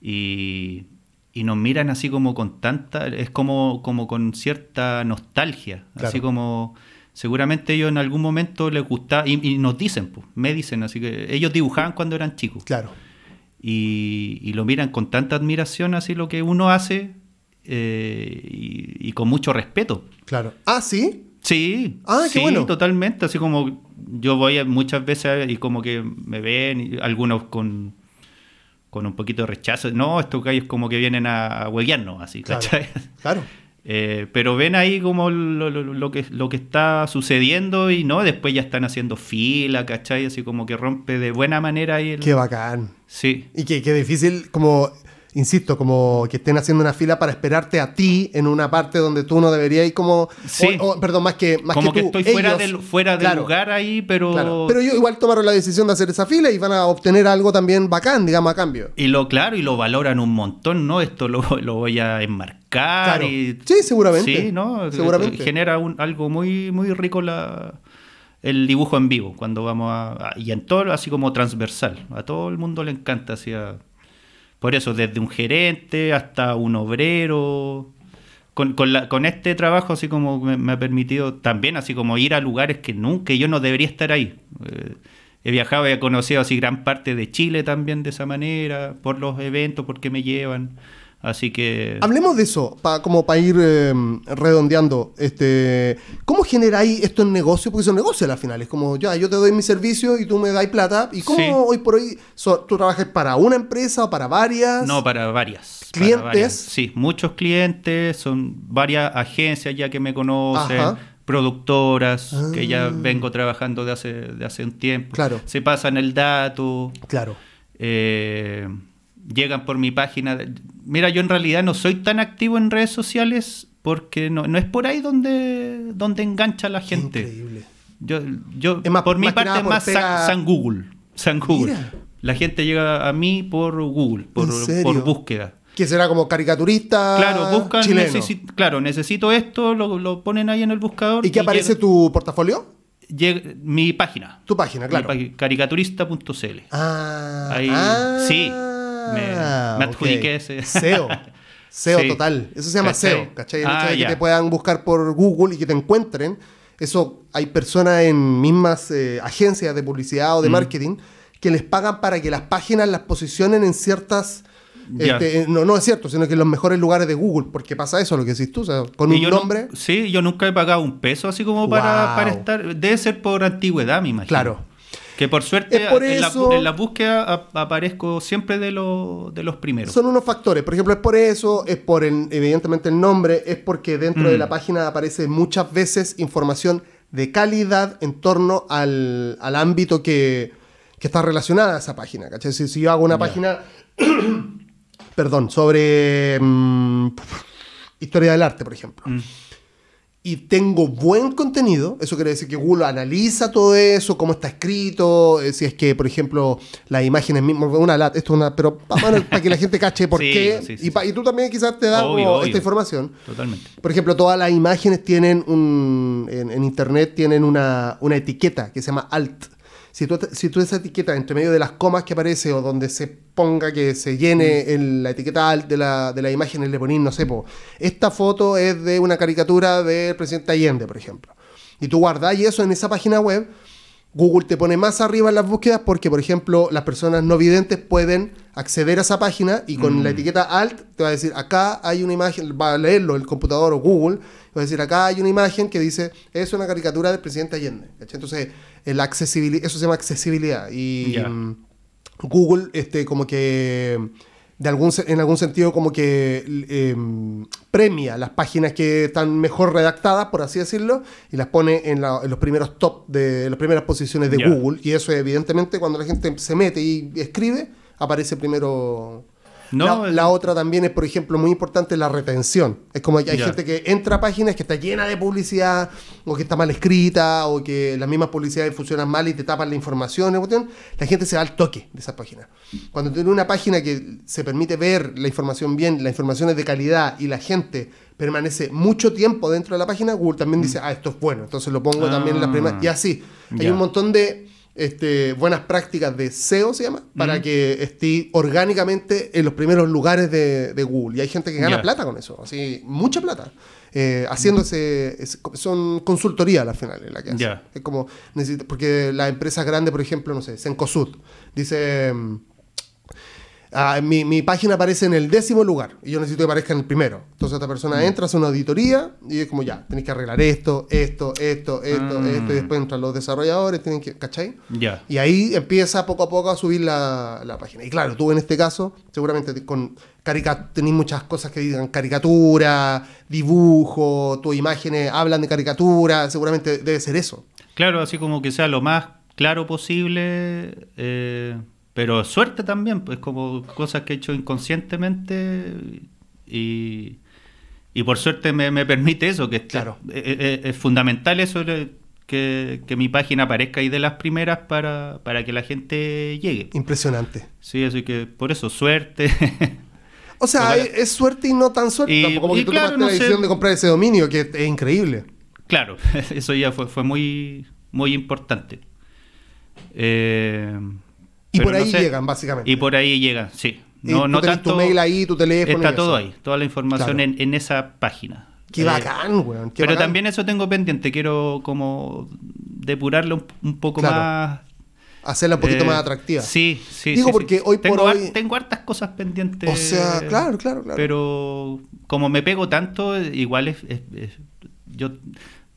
y, y nos miran así como con tanta, es como, como con cierta nostalgia, Claro. así como seguramente ellos en algún momento les gustaba, y, y nos dicen, pues, me dicen, así que ellos dibujaban cuando eran chicos, Claro. Y, y lo miran con tanta admiración, así lo que uno hace, eh, y, y con mucho respeto. Claro. Ah, sí. Sí, Ah, qué sí, bueno. totalmente. Así como yo voy muchas veces y como que me ven, y algunos con, con un poquito de rechazo. No, estos gallos como que vienen a, a hueguearnos, así, Claro. ¿cachai? Claro. Eh, pero ven ahí como lo, lo- lo que, lo que está sucediendo y no, después ya están haciendo fila, ¿cachai? Así como que rompe de buena manera ahí el... Qué bacán. Sí, Y que, que difícil, como, insisto, como que estén haciendo una fila para esperarte a ti en una parte donde tú no deberías ir como... Sí. o- o, perdón, más que, más como que, tú, estoy fuera del, fuera del Claro, lugar ahí, pero... claro. Pero ellos igual tomaron la decisión de hacer esa fila y van a obtener algo también bacán, digamos, a cambio. Y lo claro, y lo valoran un montón, ¿no? Esto lo, lo voy a enmarcar Claro. y... Sí, seguramente. Sí, ¿no? Seguramente. Genera un- algo muy, muy rico la, el dibujo en vivo, cuando vamos a, a- Y en todo, así como transversal. A todo el mundo le encanta, así a- Por eso, desde un gerente hasta un obrero... Con, este trabajo así como me, me ha permitido también así como ir a lugares que nunca yo no debería estar ahí. Eh, he viajado y he conocido así gran parte de Chile también de esa manera, por los eventos, porque me llevan. Así que... Hablemos de eso, pa- como para ir eh, redondeando. Este, ¿Cómo generáis esto en negocio? Porque son negocios al final. Es como, ya, yo te doy mi servicio y tú me das plata. ¿Y cómo Sí. hoy por hoy so- tú trabajas para una empresa o para varias? No, para varias. para ¿Clientes? varias. Sí, muchos clientes, son varias agencias ya que me conocen, Ajá. productoras, que ya Ah. vengo trabajando de hace, de hace un tiempo. Claro. Se pasan el dato, Claro. eh, llegan por mi página. Mira, yo en realidad no soy tan activo en redes sociales porque no, no es por ahí donde, donde engancha la gente. Increíble. Yo, yo más- por mi más parte es más San, pega- San Google. San Google. Mira. La gente llega a mí por Google, por, por búsqueda. Que será como caricaturista Claro, buscan, chileno. necesi- claro, necesito esto, lo, lo ponen ahí en el buscador. ¿Y qué aparece llega- tu portafolio? llega- mi página, Tu página, claro. caricaturista.cl. Ah, Ahí, ah, sí, me- me adjudiqué ok. ese. SEO. SEO Sí. total. Eso se llama. SEO, ¿cachai? El Ah, hecho de que te puedan buscar por Google y que te encuentren. Eso hay personas en mismas eh, agencias de publicidad o de Mm. marketing que les pagan para que las páginas las posicionen en ciertas. Este, no, no es cierto, sino que en los mejores lugares de Google, porque pasa eso, lo que decís tú, o sea, con Y un yo nombre. sí, yo nunca he pagado un peso así como para, para estar. Debe ser por antigüedad, me imagino. Claro. Que por suerte Es por en, la, eso- en la búsqueda ap- aparezco siempre de, lo- de los primeros. Son unos factores. Por ejemplo, es por eso, es por el- evidentemente el nombre, es porque dentro de Mm. la página aparece muchas veces información de calidad en torno al, al ámbito que, que está relacionada a esa página. ¿cachai? Si, si yo hago una página, perdón, sobre mm, historia del arte, por ejemplo, Mm. Y tengo buen contenido, eso quiere decir que Google analiza todo eso, cómo está escrito, eh, si es que, por ejemplo, las imágenes mismas, una lat- esto es una, pero para que la gente cache por Sí, qué, sí, sí, y, pa- y tú también quizás te das Obvio, como obvio. esta información. Totalmente. Por ejemplo, todas las imágenes tienen un, en, en internet tienen una, una etiqueta que se llama alt. Si tú, si tú esa etiqueta entre medio de las comas que aparece o donde se ponga que se llene Mm. el- la etiqueta de la, de la imagen y le ponís, no sé, po, esta foto es de una caricatura del presidente Allende, por ejemplo. Y tú guardás eso en esa página web, Google te pone más arriba en las búsquedas porque, por ejemplo, las personas no videntes pueden acceder a esa página y con Mm. la etiqueta alt te va a decir, acá hay una imagen, va a leerlo el computador o Google, va a decir, acá hay una imagen que dice, es una caricatura del presidente Allende. Entonces, accesibilidad, eso se llama accesibilidad. Y mm, Google, este, como que de algún, en algún sentido como que eh, premia las páginas que están mejor redactadas, por así decirlo, y las pone en, la- en los primeros top de en las primeras posiciones de. Google. Y eso evidentemente cuando la gente se mete y escribe, aparece primero. No, la, la otra también es, por ejemplo, muy importante la retención. Es como que hay gente que entra a páginas que está llena de publicidad, o que está mal escrita, o que las mismas publicidades funcionan mal y te tapan la información. La gente se va al toque de esas páginas. Cuando tiene una página que se permite ver la información bien, la información es de calidad y la gente permanece mucho tiempo dentro de la página, Google también dice, ah, esto es bueno, entonces lo pongo también en las Ah. primeras. Y así. Hay un montón de este, buenas prácticas de SEO, se llama, para que esté orgánicamente en los primeros lugares de, de Google. Y hay gente que gana plata con eso, así, mucha plata. Eh, haciéndose, es- son consultoría al final la que hacen. Es como, porque las empresas grandes, por ejemplo, no sé, Sencosud, dice, mm, ah, mi, mi página aparece en el décimo lugar y yo necesito que aparezca en el primero. Entonces esta Mm. persona entra, hace una auditoría y es como ya, tenéis que arreglar esto, esto, esto, esto, Ah. esto, y después entran los desarrolladores, tienen que, ¿cachai? Ya. Y ahí empieza poco a poco a subir la, la página. Y claro, tú en este caso, seguramente te- con tenéis muchas cosas que digan caricatura, dibujo, tus imágenes hablan de caricatura, seguramente debe ser eso. Claro, así como que sea lo más claro posible, eh, pero suerte también, pues como cosas que he hecho inconscientemente y, y por suerte me, me permite eso, que Claro. eh, eh, es, fundamental eso, que, que mi página aparezca ahí de las primeras para, para que la gente llegue. Impresionante. Sí, así que por eso suerte. O sea, es, es suerte y no tan suerte. Y- tampoco, porque y tú claro, tomaste no la sé. decisión de comprar ese dominio, que es increíble. Claro, eso ya fue, fue muy, muy importante. Eh, Y pero por no ahí sé. llegan, básicamente. Y por ahí llegan, sí. No, no tanto. tu mail ahí, tu teléfono. está todo ahí, toda la información Claro. en, en esa página. Qué Eh, bacán, weón. qué pero bacán. también eso tengo pendiente, quiero como depurarlo un, un poco Claro. más. hacerla un poquito Eh, más atractiva. Sí, sí. Digo sí, porque sí. hoy por tengo, har- hoy- tengo hartas cosas pendientes. O sea, claro, claro, claro. Pero como me pego tanto, igual es. es- es- yo.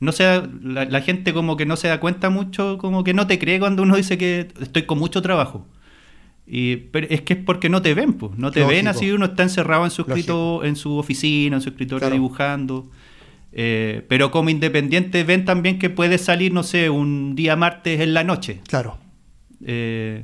No sé, la, la gente como que no se da cuenta mucho, como que no te cree cuando uno dice que estoy con mucho trabajo. Y, pero es que es porque no te ven, pues. No te ven así, uno está encerrado en su, escrito, en su oficina, en su escritorio Claro. dibujando. Eh, pero como independiente ven también que puede salir, no sé, un día martes en la noche. Claro. Eh,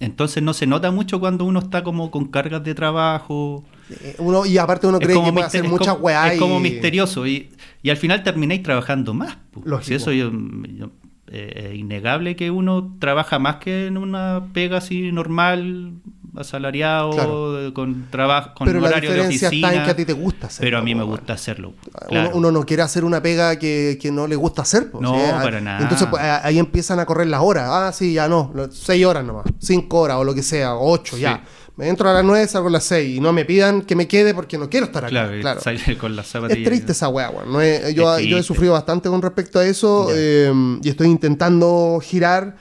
entonces no se nota mucho cuando uno está como con cargas de trabajo. Eh, Uno, y aparte uno cree que puede hacer muchas weas. Es como misterioso. Y, y al final termináis trabajando más. Si eso yo- yo- eh, es innegable que uno trabaja más que en una pega así normal, asalariado, Claro. con trabajo, con Pero la horario de diferencia oficina. está en que a ti te gusta hacerlo. pero a mí me gusta hacerlo. Uno- claro. Uno, no quiere hacer una pega que, que no le gusta hacer. po, No, ¿sí? para nada. Entonces pues, ahí empiezan a correr las horas. Ah, sí, ya no. Seis horas nomás. Cinco horas o lo que sea. Ocho, Sí. ya. Me entro a las nueve, salgo a las seis. Y no me pidan que me quede porque no quiero estar acá. Claro, Claro. salir con las Es triste esa weá, weón. No es- yo, Es yo he sufrido bastante con respecto a eso eh, y estoy intentando girar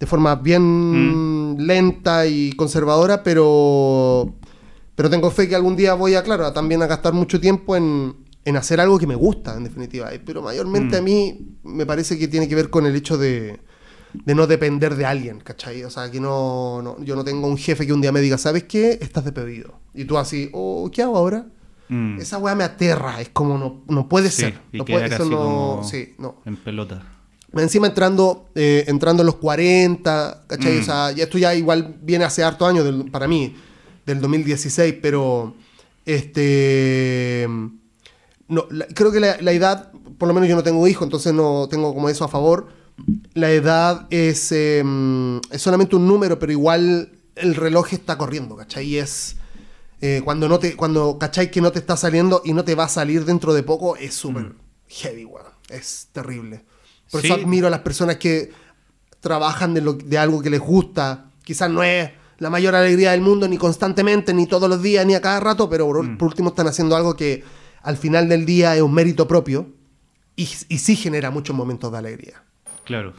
de forma bien Mm. lenta y conservadora, pero, pero tengo fe que algún día voy a, claro, a también a gastar mucho tiempo en, en hacer algo que me gusta, en definitiva. Pero mayormente Mm. a mí me parece que tiene que ver con el hecho de, de no depender de alguien, ¿cachai? O sea, que no, no- yo no tengo un jefe que un día me diga, ¿sabes qué? Estás despedido. Y tú así, oh, ¿qué hago ahora? Mm. Esa weá me aterra, es como no, no puede Sí, ser. y no puede, eso así no, como sí, no. en pelota. Encima entrando, eh, entrando en los 40, ¿cachai? Mm. O sea, ya esto ya igual viene hace harto años del- para mí, del 2016, pero este no, la- creo que la, la edad, por lo menos yo no tengo hijo, entonces no tengo como eso a favor. La edad es, eh, es solamente un número, pero igual el reloj está corriendo, ¿cachai? Y es eh, cuando no te, cuando que no te está saliendo y no te va a salir dentro de poco, es súper Mm. heavy, weón. Es terrible. Por Sí. eso admiro a las personas que trabajan de, lo- de algo que les gusta. Quizás no es la mayor alegría del mundo, ni constantemente, ni todos los días, ni a cada rato, pero por, Mm. por último están haciendo algo que al final del día es un mérito propio y, y sí genera muchos momentos de alegría. Claro.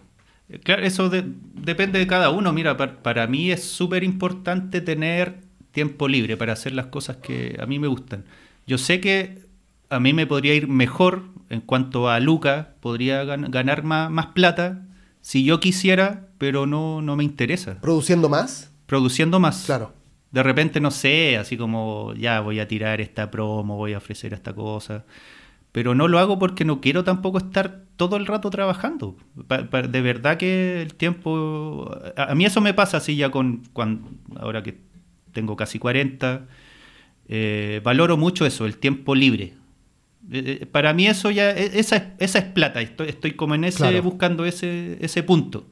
Eh, Claro, eso de- depende de cada uno. Mira, par- para, mí es súper importante tener tiempo libre para hacer las cosas que a mí me gustan. Yo sé que a mí me podría ir mejor en cuanto a Luca, podría gan- ganar más, más plata si yo quisiera, pero no, no me interesa. Produciendo más, Produciendo más. claro. De repente, no sé, así como ya voy a tirar esta promo, voy a ofrecer esta cosa. Pero no lo hago porque no quiero tampoco estar todo el rato trabajando. Pa- pa- de verdad que el tiempo... A, a mí eso me pasa así ya con... cuando, ahora que tengo casi 40. eh, valoro mucho eso, el tiempo libre. Eh, eh, para mí eso ya... e- Esa es, esa es plata. Estoy, estoy como en ese... Claro. buscando ese, ese punto.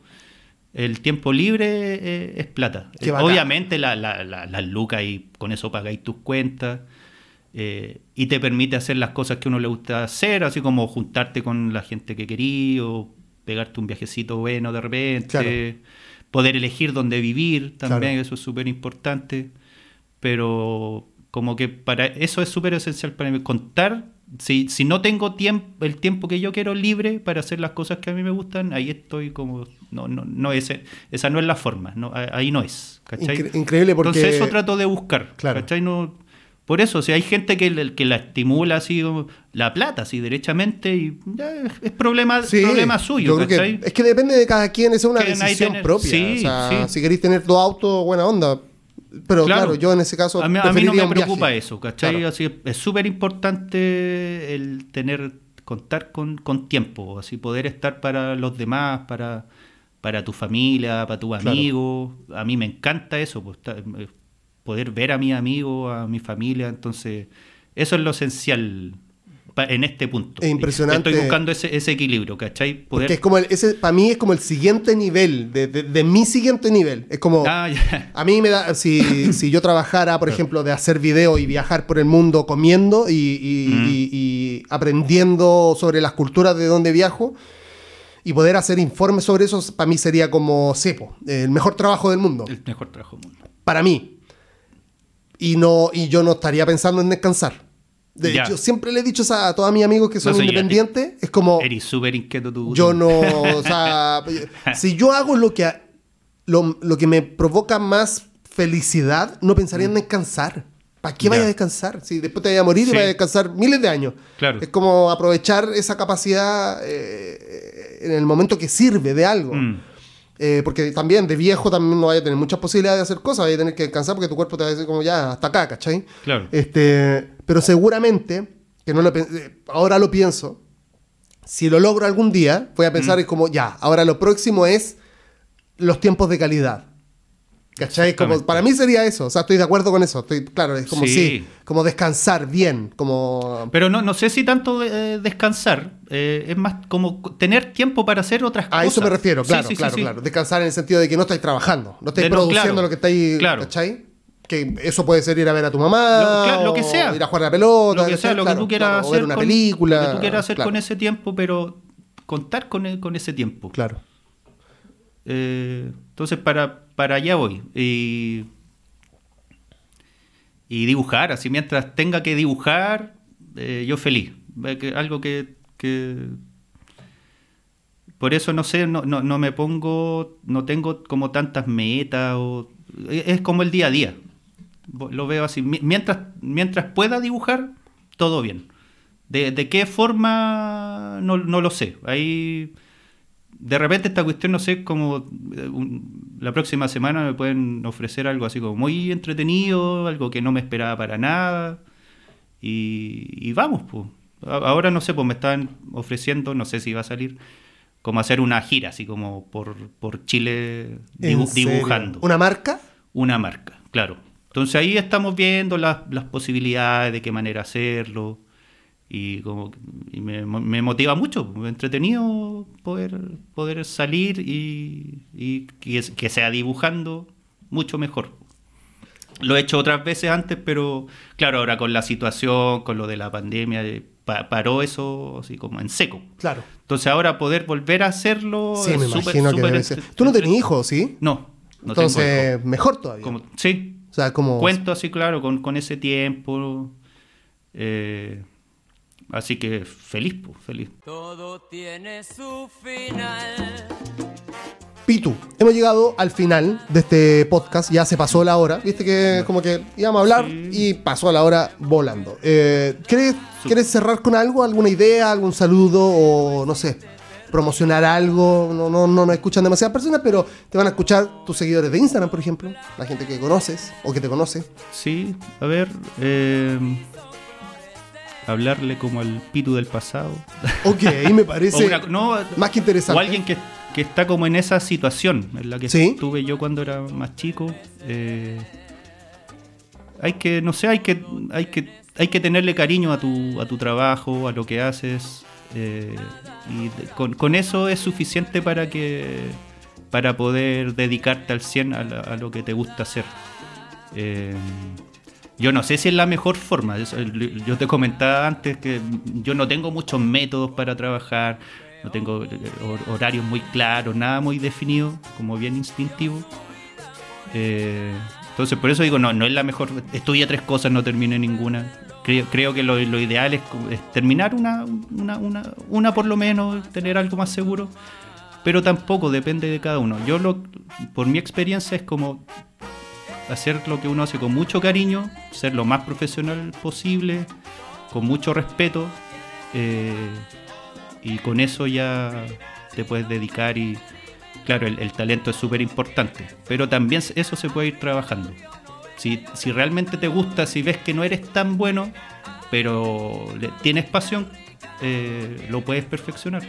El tiempo libre eh, es plata. Obviamente la- la- la- las lucas y con eso pagáis tus cuentas. Eh, y te permite hacer las cosas que uno le gusta hacer, así como juntarte con la gente que querí o pegarte un viajecito bueno de repente. Claro. Poder elegir dónde vivir también, Claro. eso es súper importante. Pero como que para eso es súper esencial para mí. Contar, si, si no tengo tiempo, el tiempo que yo quiero libre para hacer las cosas que a mí me gustan, ahí estoy como, no, no, no ese, esa no es la forma, no, ahí no es. ¿cachai? Incre- increíble porque... Entonces eso trato de buscar. Claro. ¿cachai? No, por eso, si hay gente que, que la estimula así la plata, así derechamente, y ya es, problema, Sí, problema suyo. yo creo que- ¿cachai? es que depende de cada quien, es una Que decisión propia. sí, o sea, sí. si queréis tener tu auto, buena onda. Pero claro, Claro. yo en ese caso a mí, a mí no me preocupa viaje. eso, ¿cachai? Claro. Así, es súper importante el tener, contar con, con tiempo, así poder estar para los demás, para, para tu familia, para tus Claro. amigos. A mí me encanta eso, pues, eh, poder ver a mis amigos, a mi familia, entonces eso es lo esencial en este punto. Es impresionante. Estoy buscando ese, ese equilibrio, ¿cachai? Poder... Porque es como el, ese, para mí es como el siguiente nivel, de, de- de mi siguiente nivel. Es como, Ah, a mí me da, si, si yo trabajara, por ejemplo, de hacer video y viajar por el mundo comiendo y, y- Mm. y- y aprendiendo sobre las culturas de donde viajo y poder hacer informes sobre eso, para mí sería como, sepo, el mejor trabajo del mundo. El mejor trabajo del mundo. Para mí. Y, no, y yo no estaría pensando en descansar. De Ya. hecho, siempre le he dicho esa- a todos mis amigos que son No ya independientes, es como... Eres súper inquieto tú. Yo no, o sea, si yo hago lo que lo, lo que me provoca más felicidad, no pensaría Mm. en descansar. ¿Para qué vaya Ya. a descansar? Si después te vaya a morir y Sí. vaya a descansar miles de años. Claro. Es como aprovechar esa capacidad eh, en el momento que sirve de algo. Mm. Eh, porque también de viejo también no vaya a tener muchas posibilidades de hacer cosas, vaya a tener que descansar porque tu cuerpo te va a decir como ya, hasta acá, ¿cachai? Claro. Este, pero seguramente, que no lo eh, ahora lo pienso, si lo logro algún día, voy a Mm. pensar es como ya, ahora lo próximo es los tiempos de calidad. ¿Cachai? Como, para mí sería eso, o sea, estoy de acuerdo con eso, estoy, claro, es como Sí. sí, como descansar bien, como... Pero no, no sé si tanto eh, descansar, eh, es más como tener tiempo para hacer otras cosas. A eso me refiero, claro, sí, sí, claro, claro. Descansar en el sentido de que no estáis trabajando, no estáis De no, produciendo claro, lo que estáis, claro. ¿cachai? Que eso puede ser ir a ver a tu mamá, Lo- que sea. ir a jugar a la pelota, Lo que sea, lo que tú quieras hacer. una película. Lo que tú quieras hacer con ese tiempo, pero contar con, con ese tiempo. Claro. Eh, entonces, para, para allá voy. Y, y dibujar, así mientras tenga que dibujar, eh, yo feliz. Ve que algo que, que- Por eso no sé, no, no, no me pongo, no tengo como tantas metas, o, es es como el día a día. Lo veo así. Mi- Mientras, mientras pueda dibujar, todo bien. De, de qué forma, no, no lo sé. Ahí de repente esta cuestión, no sé, como eh, un- la próxima semana me pueden ofrecer algo así como muy entretenido, algo que no me esperaba para nada. Y, y vamos, pues. Ahora no sé, pues me están ofreciendo, no sé si va a salir, como hacer una gira, así como por, por Chile dibujando ¿Una marca? una marca, claro. Entonces ahí estamos viendo las, las posibilidades de qué manera hacerlo y como y me, me motiva mucho, entretenido poder poder salir y, y que, que sea dibujando mucho mejor. Lo he hecho otras veces antes, pero claro, ahora con la situación, con lo de la pandemia, eh, pa- paró eso así como en seco. Claro. Entonces ahora poder volver a hacerlo Sí, es me imagino que súper debe ser. Tú no tenías hijos, ¿sí? No, no tengo. Entonces, mejor todavía. Como- sí, o sea, como... cuento así, claro, con, con ese tiempo. eh, así que feliz, pues, feliz. Todo tiene su final. Pitu, hemos llegado al final de este podcast. Ya se pasó la hora. Viste que como que íbamos a hablar Sí. y pasó la hora volando. Eh, ¿quieres, ¿Quieres cerrar con algo? ¿Alguna idea? ¿Algún saludo? O no sé, promocionar algo. No, no, no nos escuchan demasiadas personas, pero te van a escuchar tus seguidores de Instagram, por ejemplo. La gente que conoces o que te conoce. Sí, a ver. eh, hablarle como al pitu del pasado. Ok, me parece una- no, más que interesante. O alguien que, que está como en esa situación en la que Sí. estuve yo cuando era más chico. eh, hay que, no sé, hay que, hay que, hay que tenerle cariño a tu, a tu trabajo, a lo que haces. eh, y con eso es suficiente para que para poder dedicarte al 100 a, la- a lo que te gusta hacer. Eh, yo no sé si es la mejor forma. Yo te comentaba antes que yo no tengo muchos métodos para trabajar, no tengo eh, hor- horarios muy claros, nada muy definido, como bien instintivo. Eh, entonces, por eso digo, no, no es la mejor. Estudia tres cosas, no termine ninguna. Creo, creo que lo, ideal es, es terminar una, una, una, una por lo menos, tener algo más seguro. Pero tampoco depende de cada uno. Yo, lo, por mi experiencia, es como hacer lo que uno hace con mucho cariño, ser lo más profesional posible, con mucho respeto, eh, y con eso ya te puedes dedicar y claro, el, talento es súper importante, pero también eso se puede ir trabajando. Si, si realmente te gusta, si ves que no eres tan bueno, pero le- tienes pasión, eh, lo puedes perfeccionar.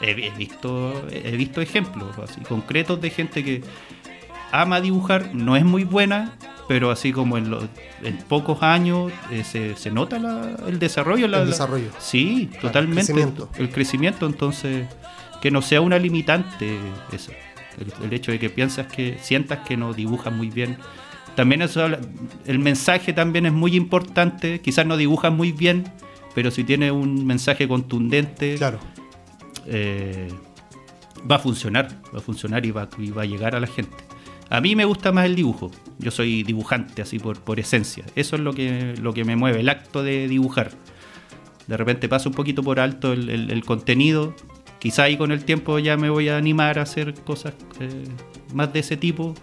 He, he visto, he visto ejemplos así concretos de gente que ama dibujar, no es muy buena, pero así como en, los- en pocos años eh, se, se nota la- el desarrollo. la- El la- desarrollo. sí, totalmente. crecimiento. El crecimiento, entonces, que no sea una limitante eso. El, el hecho de que piensas que, sientas que no dibujas muy bien. También eso el mensaje también es muy importante. Quizás no dibujas muy bien, pero si tiene un mensaje contundente, Claro. eh, va a funcionar, va a funcionar y va, y va a llegar a la gente. A mí me gusta más el dibujo. Yo soy dibujante así por, por esencia. Eso es lo que, lo que me mueve, el acto de dibujar. de repente paso un poquito por alto el, el- contenido. Quizá ahí con el tiempo ya me voy a animar a hacer cosas eh, más de ese tipo.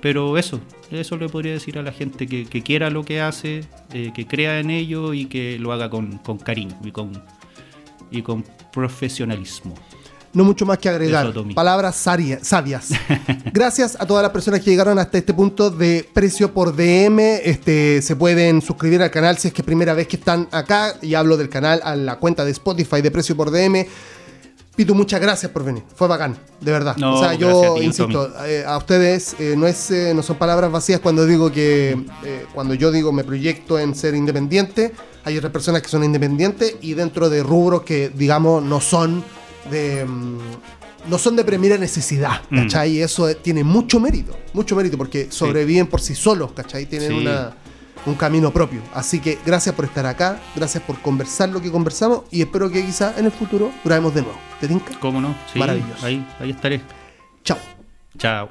Pero eso, eso le podría decir a la gente que, que quiera lo que hace, eh, que crea en ello y que lo haga con, con cariño y con, y con profesionalismo. No mucho más que agregar. Palabras saria- sabias. Gracias a todas las personas que llegaron hasta este punto de precio por DM. Este, se pueden suscribir al canal si es que es primera vez que están acá. Y hablo del canal a la cuenta de Spotify de precio por DM. Pitu, muchas gracias por venir. Fue bacán, de verdad. No, o sea, yo a ti, insisto, eh, a ustedes eh, no, es, eh, no son palabras vacías cuando digo que, eh, cuando yo digo me proyecto en ser independiente, hay otras personas que son independientes y dentro de rubros que, digamos, no son de. mm, no son de primera necesidad, Mm. ¿cachai? Y eso tiene mucho mérito, mucho mérito, porque sobreviven por sí solos, ¿cachai? Tienen Sí. una, un camino propio. Así que gracias por estar acá, gracias por conversar lo que conversamos y espero que quizá en el futuro grabemos de nuevo. ¿Te tinca? ¿Cómo no? Sí, Maravilloso. Ahí, ahí estaré. Chao. Chao.